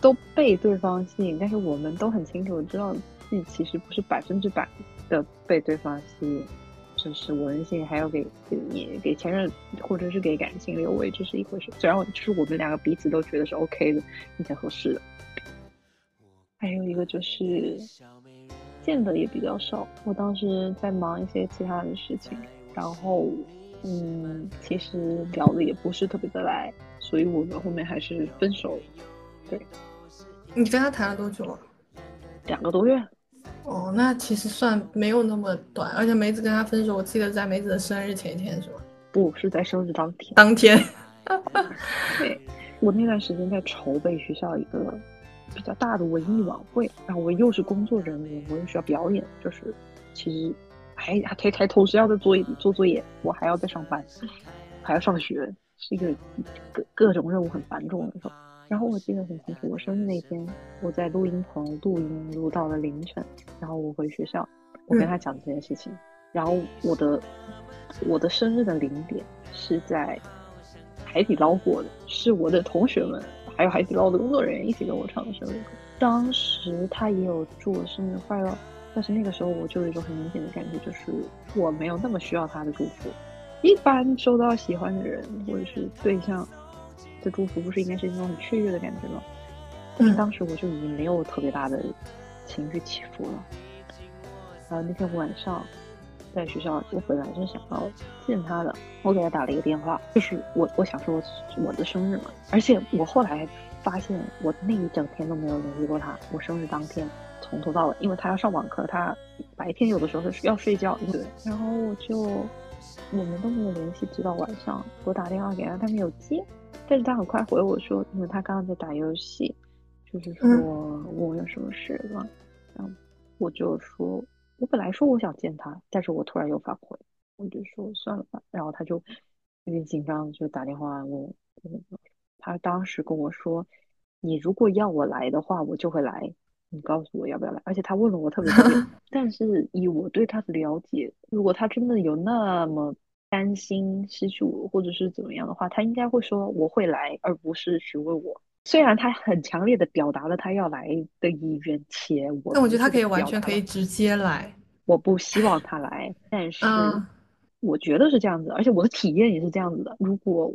都被对方吸引，但是我们都很清楚知道。自己其实不是百分之百的被对方吸引，就是文性还要给给给前任或者是给感情留位，这是一回事。虽然就是我们两个彼此都觉得是 OK 的，并且合适的。还有一个就是见的也比较少，我当时在忙一些其他的事情，然后嗯，其实聊的也不是特别的来，所以我们后面还是分手了。对，你跟他谈了多久啊？两个多月。哦，那其实算没有那么短，而且梅子跟他分手，我记得在梅子的生日前一天，是吗？不是在生日当天。当天。对，我那段时间在筹备学校一个比较大的文艺晚会，然后我又是工作人员，我又需要表演，就是其实还还还同时要在做做作业，我还要在上班。还要上学，是一个各各种任务很繁重的时候。然后我记得很清楚，我生日那天，我在录音棚录音录到了凌晨，然后我回学校，我跟他讲这件事情，然后我的我的生日的零点是在海底捞过的，是我的同学们还有海底捞的工作人员一起跟我唱的生日歌。当时他也有祝我生日快乐，但是那个时候我就有一种很明显的感觉，就是我没有那么需要他的祝福。一般收到喜欢的人或者是对象。的祝福不是应该是那种很雀跃的感觉吗？但是当时我就已经没有特别大的情绪起伏了。然后那天晚上在学校，我本来是想要见他的，我给他打了一个电话，就是我我想说我的生日嘛。而且我后来发现，我那一整天都没有联系过他。我生日当天从头到尾，因为他要上网课，他白天有的时候是要睡觉，对。然后我就我们都没有联系，直到晚上我打电话给他，他没有接。但是他很快回我说，因为他刚刚在打游戏，就是说问我有什么事吗？然后我就说，我本来说我想见他，但是我突然又反悔，我就说算了吧。然后他就有点紧张，就打电话问我，他当时跟我说，你如果要我来的话，我就会来，你告诉我要不要来。而且他问了我特别特别，但是以我对他的了解，如果他真的有那么。担心失去我，或者是怎么样的话，他应该会说我会来，而不是询问我。虽然他很强烈的表达了他要来的意愿，且我，但我觉得他可以完全可以直接来。我不希望他来，但 是我觉得是这样子，而且我的体验也是这样子的。如果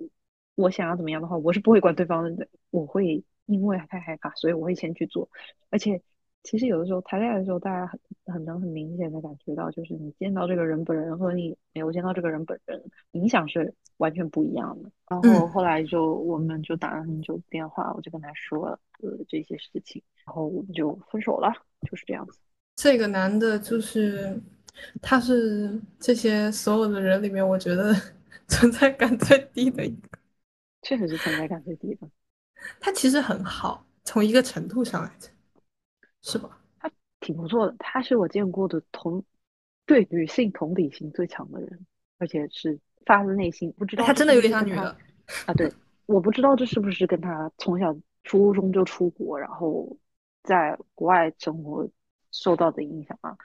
我想要怎么样的话，我是不会管对方的，我会因为太害怕，所以我会先去做，而且。其实有的时候谈恋爱的时候，大家很很能很明显的感觉到，就是你见到这个人本人和你没有见到这个人本人，影响是完全不一样的。然后后来就我们就打了很久电话，我就跟他说呃这些事情，然后我们就分手了，就是这样子。这个男的，就是他是这些所有的人里面，我觉得 存在感最低的一个，确实是存在感最低的。他其实很好，从一个程度上来讲。是吧？他挺不错的，他是我见过的同对女性同理心最强的人，而且是发自内心。不知道他真的有点像女的啊？对，我不知道这是不是跟他从小初中就出国，然后在国外生活受到的影响啊。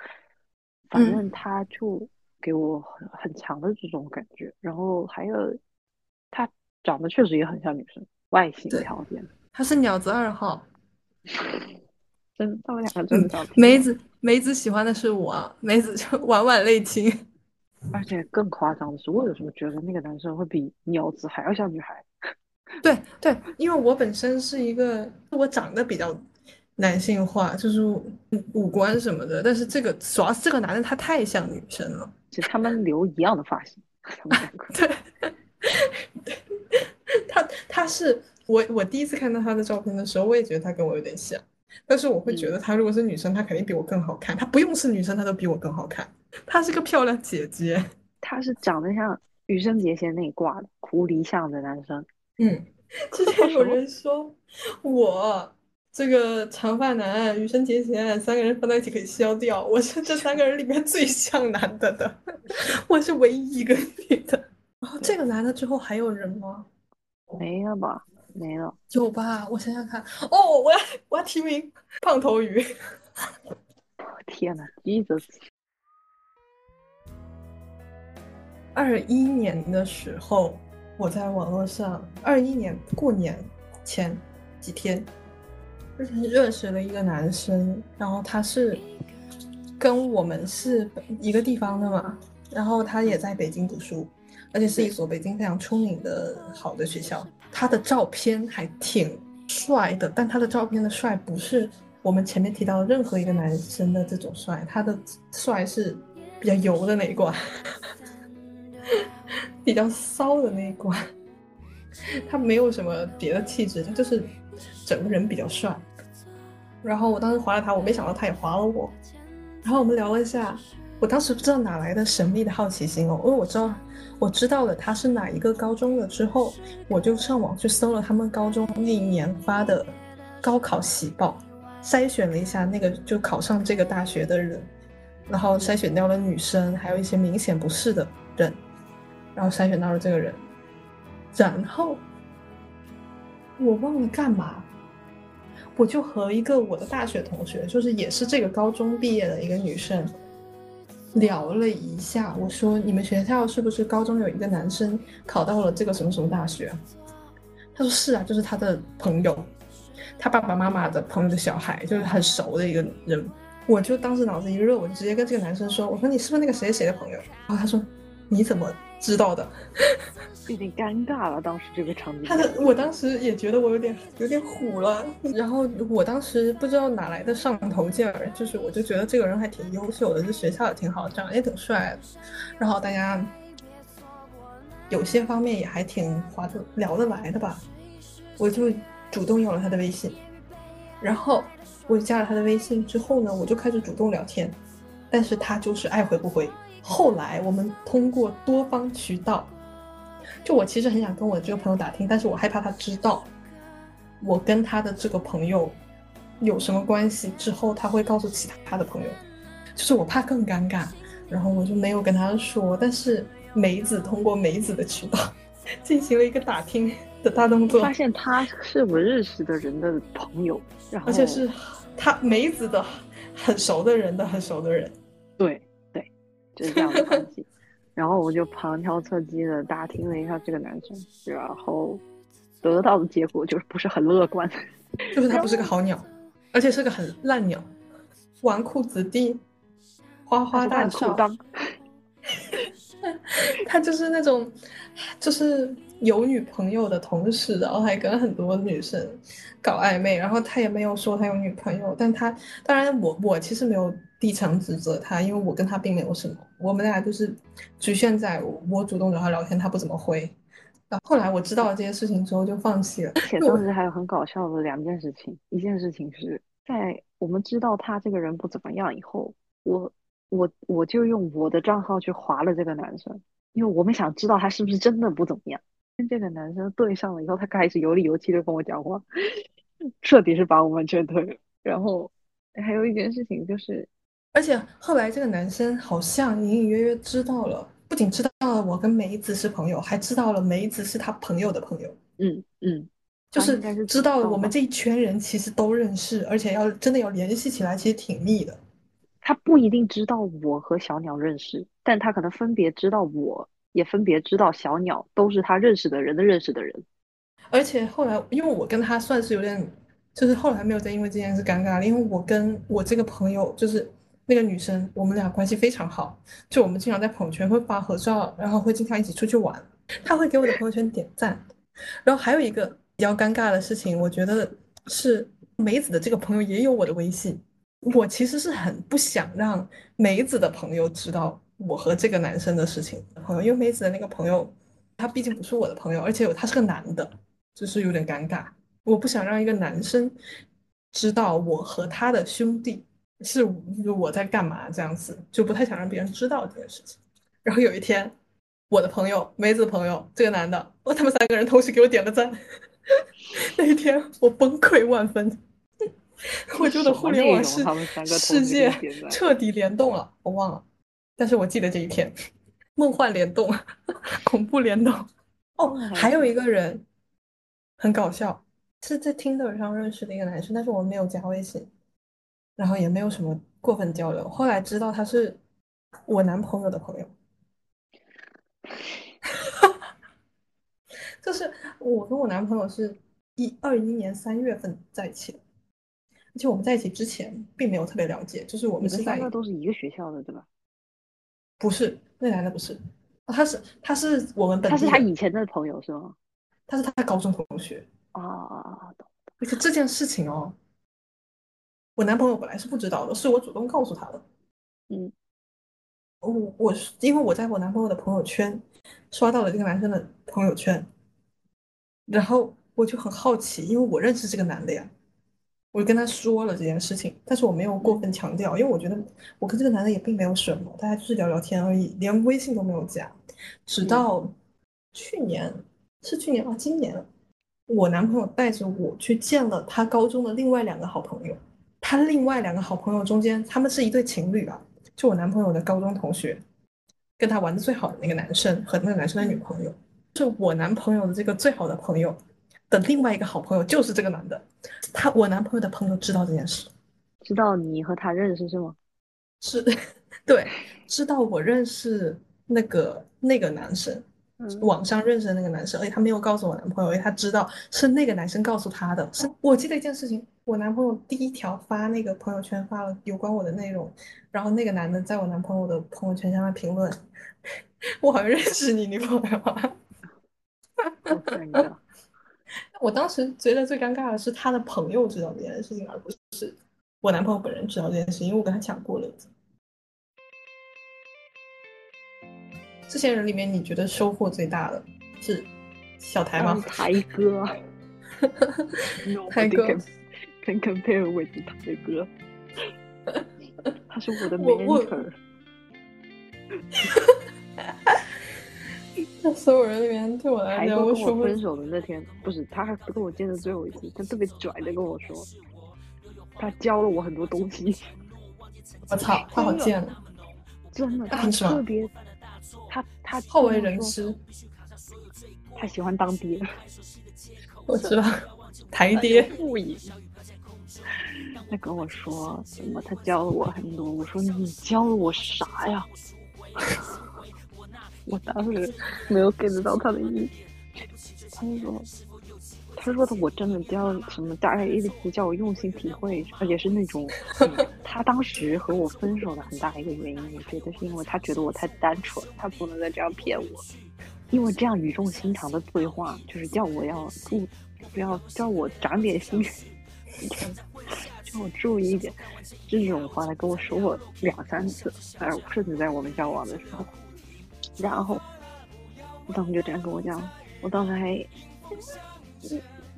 反正他就给我很很强的这种感觉，然后还有他长得确实也很像女生，外形条件。他是鸟子二号。真，他们两个真的梅子，梅子喜欢的是我，梅子就婉婉泪倾。而且更夸张的是，我有时候觉得那个男生会比鸟子还要像女孩。对对，因为我本身是一个，我长得比较男性化，就是五官什么的。但是这个主要是这个男的他太像女生了，其实他们留一样的发型，他们两个。对，他他是我我第一次看到他的照片的时候，我也觉得他跟我有点像。但是我会觉得她如果是女生，她肯定比我更好看。她不用是女生，她都比我更好看。她是个漂亮姐姐。她是长得像羽生结弦那一挂的狐狸像的男生。嗯，之前有人说我这个长发男羽生结弦三个人放在一起可以消掉。我是这三个人里面最像男的的，我是唯一一个女的。然后这个男的之后还有人吗？没了吧。没了，有吧？我想想看。哦，我要我要提名胖头鱼。天哪，一直。二一年的时候，我在网络上，二一年过年前几天，认识了一个男生，然后他是跟我们是一个地方的嘛，然后他也在北京读书，而且是一所北京非常出名的好的学校。他的照片还挺帅的，但他的照片的帅不是我们前面提到的任何一个男生的这种帅，他的帅是比较油的那一挂，比较骚的那一挂。他没有什么别的气质，他就是整个人比较帅。然后我当时划了他，我没想到他也划了我。然后我们聊了一下，我当时不知道哪来的神秘的好奇心哦，因为我知道。我知道了他是哪一个高中了之后，我就上网去搜了他们高中那一年发的高考喜报，筛选了一下那个就考上这个大学的人，然后筛选掉了女生，还有一些明显不是的人，然后筛选到了这个人，然后我忘了干嘛，我就和一个我的大学同学，就是也是这个高中毕业的一个女生聊了一下。我说：“你们学校是不是高中有一个男生考到了这个什么什么大学？”他说：“是啊，就是他的朋友，他爸爸妈妈的朋友的小孩，就是很熟的一个人。”我就当时脑子一热，我就直接跟这个男生说：“我说你是不是那个谁谁的朋友？”然后他说：“你怎么知道的？”有点尴尬了，当时这个场景。他的，我当时也觉得我有点有点虎了。然后我当时不知道哪来的上头劲儿，就是我就觉得这个人还挺优秀的，这学校也挺好，长得也挺帅的，然后大家有些方面也还挺划得聊得来的吧。我就主动要了他的微信，然后我加了他的微信之后呢，我就开始主动聊天，但是他就是爱回不回。后来我们通过多方渠道。就我其实很想跟我这个朋友打听，但是我害怕他知道我跟他的这个朋友有什么关系，之后他会告诉其他的朋友，就是我怕更尴尬，然后我就没有跟他说。但是梅子通过梅子的渠道 进行了一个打听的大动作，发现他是我认识的人的朋友，然后而且是他梅子的很熟的人的很熟的人，对对，就是这样的关系。然后我就旁敲侧击的打听了一下这个男生，然后得到的结果就是不是很乐观，就是他不是个好鸟，而且是个很烂鸟，纨绔子弟，花花大少，他就是那种，就是有女朋友的同时，然后还跟很多女生搞暧昧，然后他也没有说他有女朋友，但他当然我我其实没有。立场指责他，因为我跟他并没有什么，我们俩就是局限在我主动找他聊天，他不怎么回。然后后来我知道了这些事情之后就放弃了。而且当时还有很搞笑的两件事情，一件事情是在我们知道他这个人不怎么样以后，我我我就用我的账号去划了这个男生，因为我们想知道他是不是真的不怎么样。跟这个男生对上了以后，他开始有理有气的跟我讲话，彻底是把我们劝退了。然后还有一件事情就是。而且后来这个男生好像隐隐约约知道了，不仅知道了我跟梅子是朋友，还知道了梅子是他朋友的朋友。嗯嗯，就是知道了我们这一圈人其实都认识，而且要真的要联系起来，其实挺密的。他不一定知道我和小鸟认识，但他可能分别知道我，也分别知道小鸟，都是他认识的人的认识的人。而且后来，因为我跟他算是有点，就是后来没有再因为这件事尴尬了，因为我跟我这个朋友就是。那个女生，我们俩关系非常好，就我们经常在朋友圈会发合照，然后会经常一起出去玩。她会给我的朋友圈点赞。然后还有一个比较尴尬的事情，我觉得是梅子的这个朋友也有我的微信。我其实是很不想让梅子的朋友知道我和这个男生的事情。朋友，因为梅子的那个朋友，他毕竟不是我的朋友，而且他是个男的，就是有点尴尬。我不想让一个男生知道我和他的兄弟。是我在干嘛这样子，就不太想让别人知道这件事情。然后有一天，我的朋友梅子朋友这个男的，哦，他们三个人同时给我点了赞。那一天我崩溃万分，我觉得互联网世世界彻底联动了。我忘了，但是我记得这一天，梦幻联动，恐怖联动。哦，还有一个人很搞笑，是在 Tinder 上认识的一个男生，但是我们没有加微信。然后也没有什么过分交流。后来知道他是我男朋友的朋友，就是我跟我男朋友是一二一年三月份在一起的，而且我们在一起之前并没有特别了解，就是我们是在都是一个学校的，对吧？不是，那男的不是，他是他是我们本他是他以前的朋友是吗？他是他的高中同学啊啊啊！懂。而且这件事情哦。我男朋友本来是不知道的，是我主动告诉他的。嗯，我我是因为我在我男朋友的朋友圈刷到了这个男生的朋友圈，然后我就很好奇，因为我认识这个男的呀，我就跟他说了这件事情，但是我没有过分强调，因为我觉得我跟这个男的也并没有什么，大家就是聊聊天而已，连微信都没有加。直到去年是去年啊，今年我男朋友带着我去见了他高中的另外两个好朋友。他另外两个好朋友中间，他们是一对情侣啊，就我男朋友的高中同学，跟他玩的最好的那个男生和那个男生的女朋友，是我男朋友的这个最好的朋友的另外一个好朋友就是这个男的，他我男朋友的朋友知道这件事，知道你和他认识是吗？是 对，知道我认识那个那个男生，嗯网上认识的那个男生，而且他没有告诉我男朋友，因为他知道是那个男生告诉他的。是我记得一件事情，我男朋友第一条发那个朋友圈发了有关我的内容，然后那个男的在我男朋友的朋友圈下面评论：“ 我好像认识你女朋友啊。好尴尬。”我当时觉得最尴尬的是他的朋友知道这件事情，而不是我男朋友本人知道这件事情，因为我跟他讲过了这些人里面，你觉得收获最大的是小台吗？台哥 台哥 can compare with 台哥，他是我的 mentor。那所有人里面，对我来讲，我收获我分手的那天，不是他还不跟我见的最后一次，他特别拽的跟我说，他教了我很多东西，我操，他好贱啊！真的，他特别，他他好为人师，他喜欢当爹，我知道，台爹。不赢。他跟我说什么？他教了我很多。我说你教了我啥呀？我当时没有 get 到他的意思。他就说，他说的我真的教什么大概意思叫我用心体会，而且是那种、嗯他当时和我分手的很大一个原因，我觉得是因为他觉得我太单纯，他不能再这样骗我。因为这样语重心长的对话，就是叫我要注，不要叫我长点心，叫我注意一点。这种话他跟我说过两三次，哎，甚至在我们交往的时候，然后我当时就这样跟我讲，我当时还，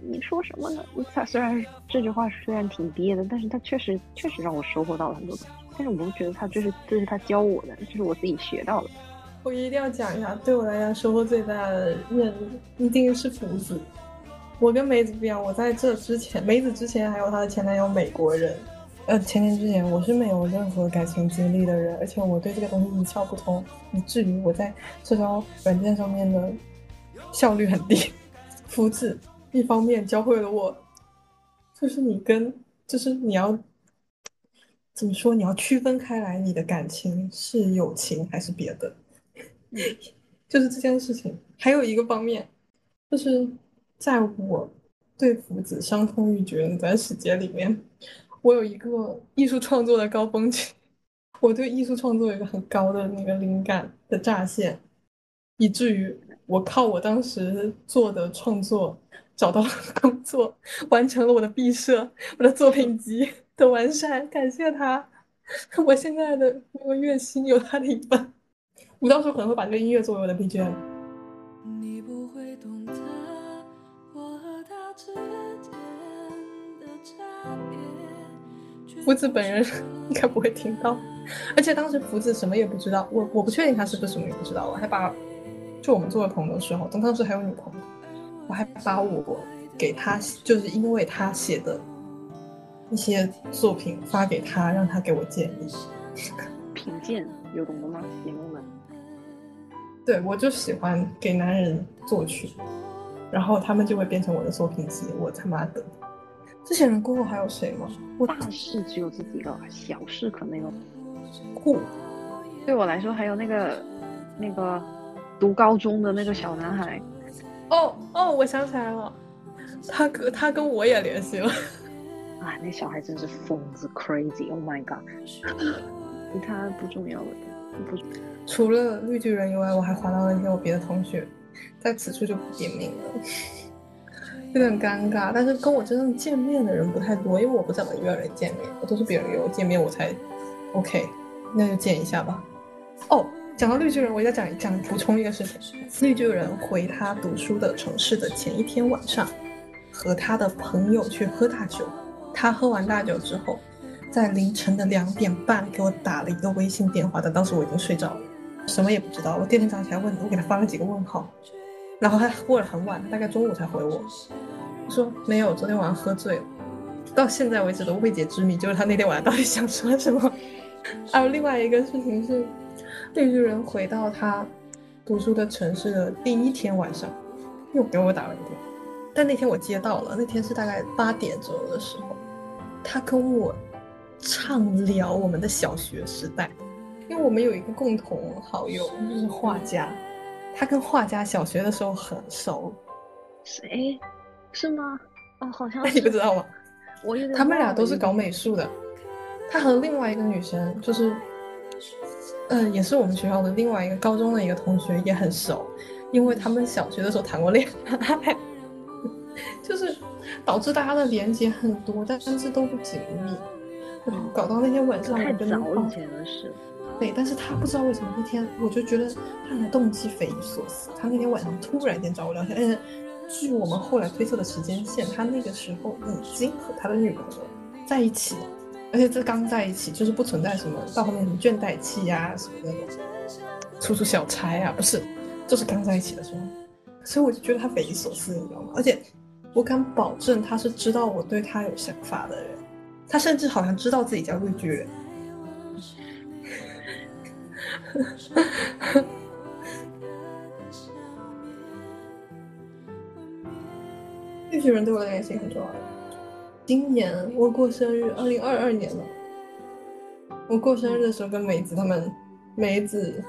你说什么呢？他虽然这句话虽然挺憋的，但是他确实确实让我收获到了很多东西。但是我觉得他这是这是他教我的，这是我自己学到的。我一定要讲一下，对我来讲收获最大的人一定是福子。我跟梅子不一样，我在这之前，梅子之前还有她的前男友美国人，呃，前年之前我是没有任何感情经历的人，而且我对这个东西一窍不通，以至于我在社交软件上面的效率很低。福子一方面教会了我，就是你跟，就是你要怎么说，你要区分开来，你的感情是友情还是别的。就是这件事情。还有一个方面，就是在我对福子伤痛欲绝的那段时间里面，我有一个艺术创作的高峰期，我对艺术创作有一个很高的那个灵感的乍现，以至于我靠我当时做的创作找到了工作，完成了我的毕设，我的作品集的完善，感谢他。我现在的那个月薪有他的一半。我到时候可能会把这个音乐作为我的 BGM。你不会懂得我和他之间的差别。福子本人应该不会听到，而且当时福子什么也不知道，我我不确定他是不是什么也不知道。我还把就我们作为朋友的时候，当时还有女朋友，我还把我给他，就是因为他写的一些作品发给他，让他给我建议。品鉴有懂的吗，姐妹们？对我就喜欢给男人作曲，然后他们就会变成我的作品集。我他妈的，这些人过后还有谁吗？我大事只有这几个，小事可能有。酷对我来说，还有那个那个读高中的那个小男孩，哦哦，我想起来了，他跟他跟我也联系了。啊，那小孩真是疯子，crazy！Oh my god！其他不重要了，不除了绿巨人以外，我还划到了一些我别的同学，在此处就不点名了，有点尴尬。但是跟我真正见面的人不太多，因为我不怎么约人见面，我都是别人约我见面我才 OK，那就见一下吧。哦，讲到绿巨人，我再讲一讲补充一个事情：绿巨人回他读书的城市的前一天晚上，和他的朋友去喝大酒。他喝完大酒之后，在凌晨的两点半给我打了一个微信电话，但当时我已经睡着了，什么也不知道。我第二天早上起来问，我给他发了几个问号，然后他过了很晚，大概中午才回我，说没有，昨天晚上喝醉了。到现在为止的未解之谜就是他那天晚上到底想说什么。还有另外一个事情是，绿巨人回到他读读书的城市的第一天晚上，又给我打了一电话，但那天我接到了，那天是大概八点左右的时候，他跟我畅聊我们的小学时代，因为我们有一个共同好友，就是画家，他跟画家小学的时候很熟，谁？是吗？哦，好像哎，你不知道吗？我他们俩都是搞美术的，他和另外一个女生就是，呃，也是我们学校的另外一个高中的一个同学也很熟，因为他们小学的时候谈过恋爱，就是导致大家的连接很多，但是都不紧密，搞到那天晚上太我跟早他以前的事。对，但是他不知道为什么那天，我就觉得他的动机匪夷所思。他那天晚上突然间找我聊天，而且据我们后来推测的时间线，他那个时候已经和他的女朋友在一起了，而且这刚在一起，就是不存在什么到后面什么倦怠期呀、什么那种出出小差啊，不是，就是刚在一起的时候。所以我就觉得他匪夷所思，你知道吗？而且我敢保证他是知道我对他有想法的人，他甚至好像知道自己叫绿巨人。绿巨人对我的感情很重要。今年我过生日，二零二二年了。我过生日的时候跟梅子他们，梅子，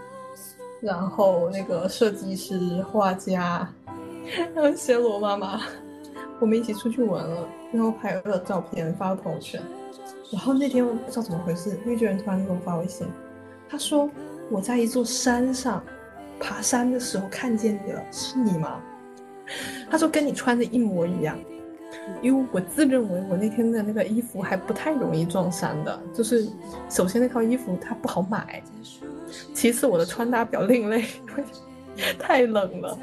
然后那个设计师、画家，还有暹罗妈妈，我们一起出去玩了，然后拍了照片发了朋友圈。然后那天我不知道怎么回事，绿巨人突然给我发微信，他说我在一座山上爬山的时候看见你了，是你吗？他说跟你穿的一模一样，因为我自认为我那天的那个衣服还不太容易撞衫的，就是首先那套衣服它不好买，其次我的穿搭比较另类，因为太冷了，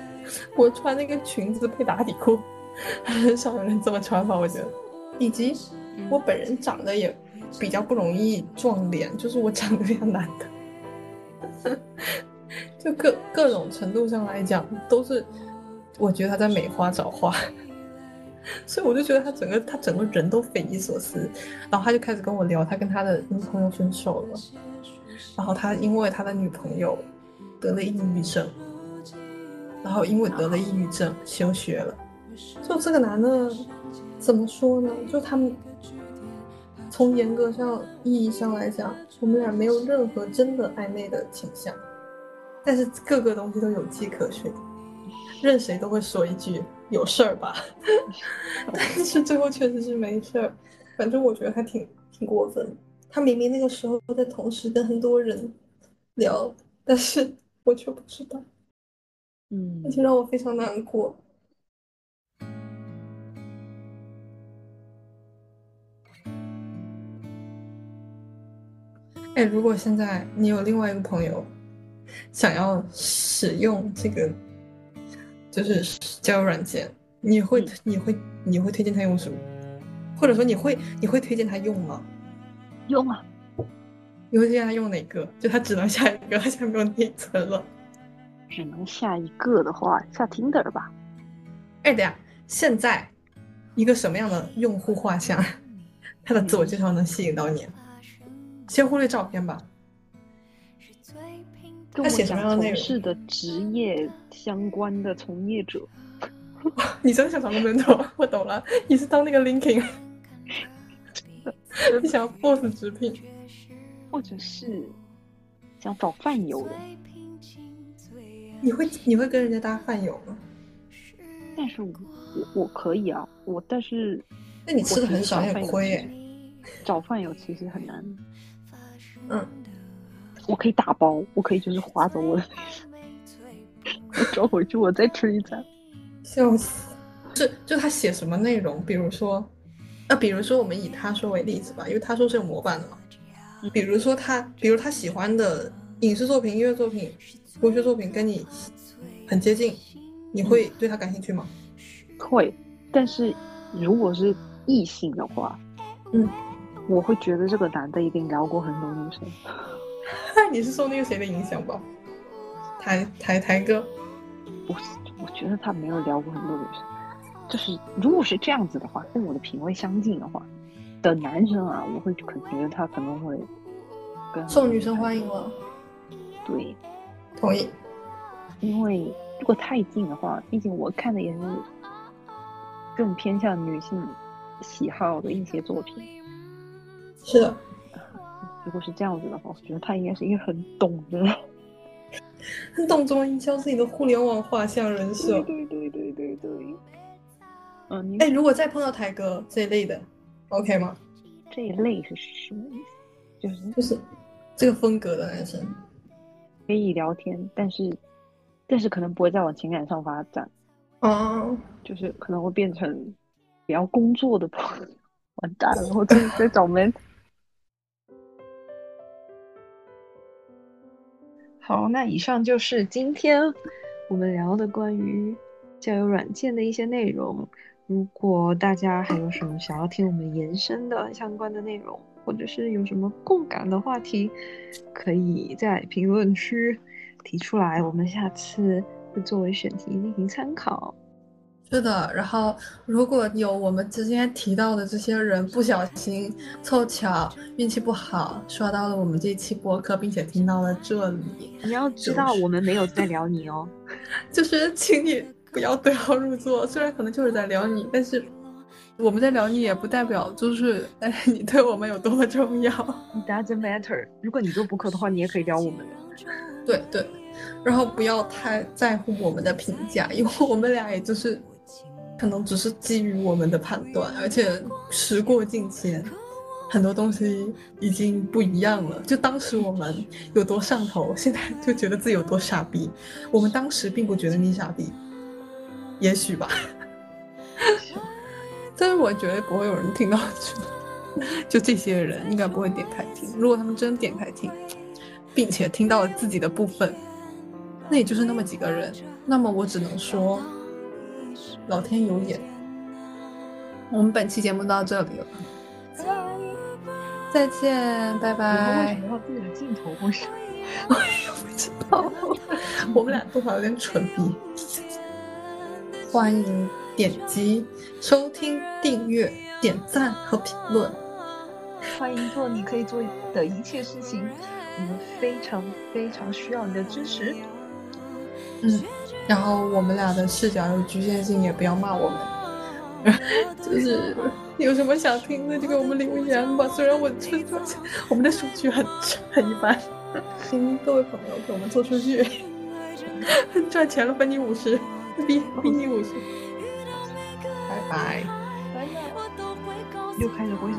我穿那个裙子配打底裤，很少有人这么穿吧，我觉得，以及我本人长得也比较不容易撞脸，就是我长得像男的。就各各种程度上来讲，都是我觉得他在美化找话，所以我就觉得他整个他整个人都匪夷所思。然后他就开始跟我聊，他跟他的女朋友分手了，然后他因为他的女朋友得了抑郁症，然后因为得了抑郁症休学了。就这个男的怎么说呢？就他们从严格上意义上来讲，我们俩没有任何真的暧昧的倾向。但是各个东西都有迹可循，任谁都会说一句有事儿吧，但是最后确实是没事儿。反正我觉得还挺挺过分，他明明那个时候在同时跟很多人聊，但是我却不知道，嗯而且让我非常难过。哎，如果现在你有另外一个朋友，想要使用这个就是交友软件，你会、嗯你会你会推荐他用什么？或者说你会你会推荐他用吗？用啊，你会推荐他用哪个？就他只能下一个，他现在没有内存了。只能下一个的话，下 Tinder 吧。哎，等下，现在一个什么样的用户画像，他的自我介绍能吸引到你？先忽略照片吧。跟我他写什么讲样的内容从事的职业相关的从业者，你真的想找那么多？我懂了，你是当那个 linking，你想要 boss 直聘。或者是想找饭友的，你会你会跟人家搭饭友吗？但是我我我可以啊，我但是那你吃的很少，我有点亏哎。找饭友其实很难。嗯，我可以打包，我可以就是划走我的，我找回去我再吃一餐。笑死！是就他写什么内容？比如说，啊，比如说我们以他说为例子吧，因为他说是有模板的嘛。比如说他，比如他喜欢的影视作品、音乐作品、文学作品跟你很接近，你会对他感兴趣吗？会，但是如果是异性的话，嗯，我会觉得这个男的一定聊过很多女生。你是受那个谁的影响吧？台台台哥，我我觉得他没有聊过很多女生，就是如果是这样子的话，跟我的品味相近的话的男生啊，我会可觉得他可能会跟受女生欢迎了，对，同意。因为如果太近的话，毕竟我看的也是更偏向女性喜好的一些作品。是的，如果是这样子的话，我觉得他应该是一个很懂的。很懂中营销自己的互联网画像人设。对对对对对。嗯，你哎，如果再碰到台哥这一类的，OK 吗？这一类是什么意思？就是就是这个风格的男生，可以聊天，但是但是可能不会再往情感上发展，哦，就是可能会变成聊工作的朋友。完蛋了，我真的在找门。好，那以上就是今天我们聊的关于交友软件的一些内容。如果大家还有什么想要听我们延伸的相关的内容，或者是有什么共感的话题，可以在评论区提出来，我们下次会作为选题进行参考。是的，然后如果有我们之前提到的这些人不小心凑巧运气不好刷到了我们这期播客，并且听到了这里，你要知道我们没有在聊你哦，就是请你。不要对号入座，虽然可能就是在聊你，但是我们在聊你也不代表就是哎你对我们有多么重要。Doesn't matter。如果你做播客的话，你也可以聊我们。对对，然后不要太在乎我们的评价，因为我们俩也就是可能只是基于我们的判断，而且时过境迁，很多东西已经不一样了。就当时我们有多上头，现在就觉得自己有多傻逼。我们当时并不觉得你傻逼。也许吧，但是我觉得不会有人听到就就这些人应该不会点开听。如果他们真点开听，并且听到了自己的部分，那也就是那么几个人。那么我只能说，老天有眼。我们本期节目到这里了，再见，拜拜。为什么要对着镜头？我也不知道。我们俩多少有点蠢逼。欢迎点击收听、订阅、点赞和评论。欢迎做你可以做的一切事情，我们非常非常需要你的支持。嗯，然后我们俩的视角有局限性，也不要骂我们。就是有什么想听的就给我们留言吧。虽然我真的我们的数据很很一般，请各位朋友给我们做数据，赚钱了分你五十。比比你五十，拜拜，拜拜，又开始挥手。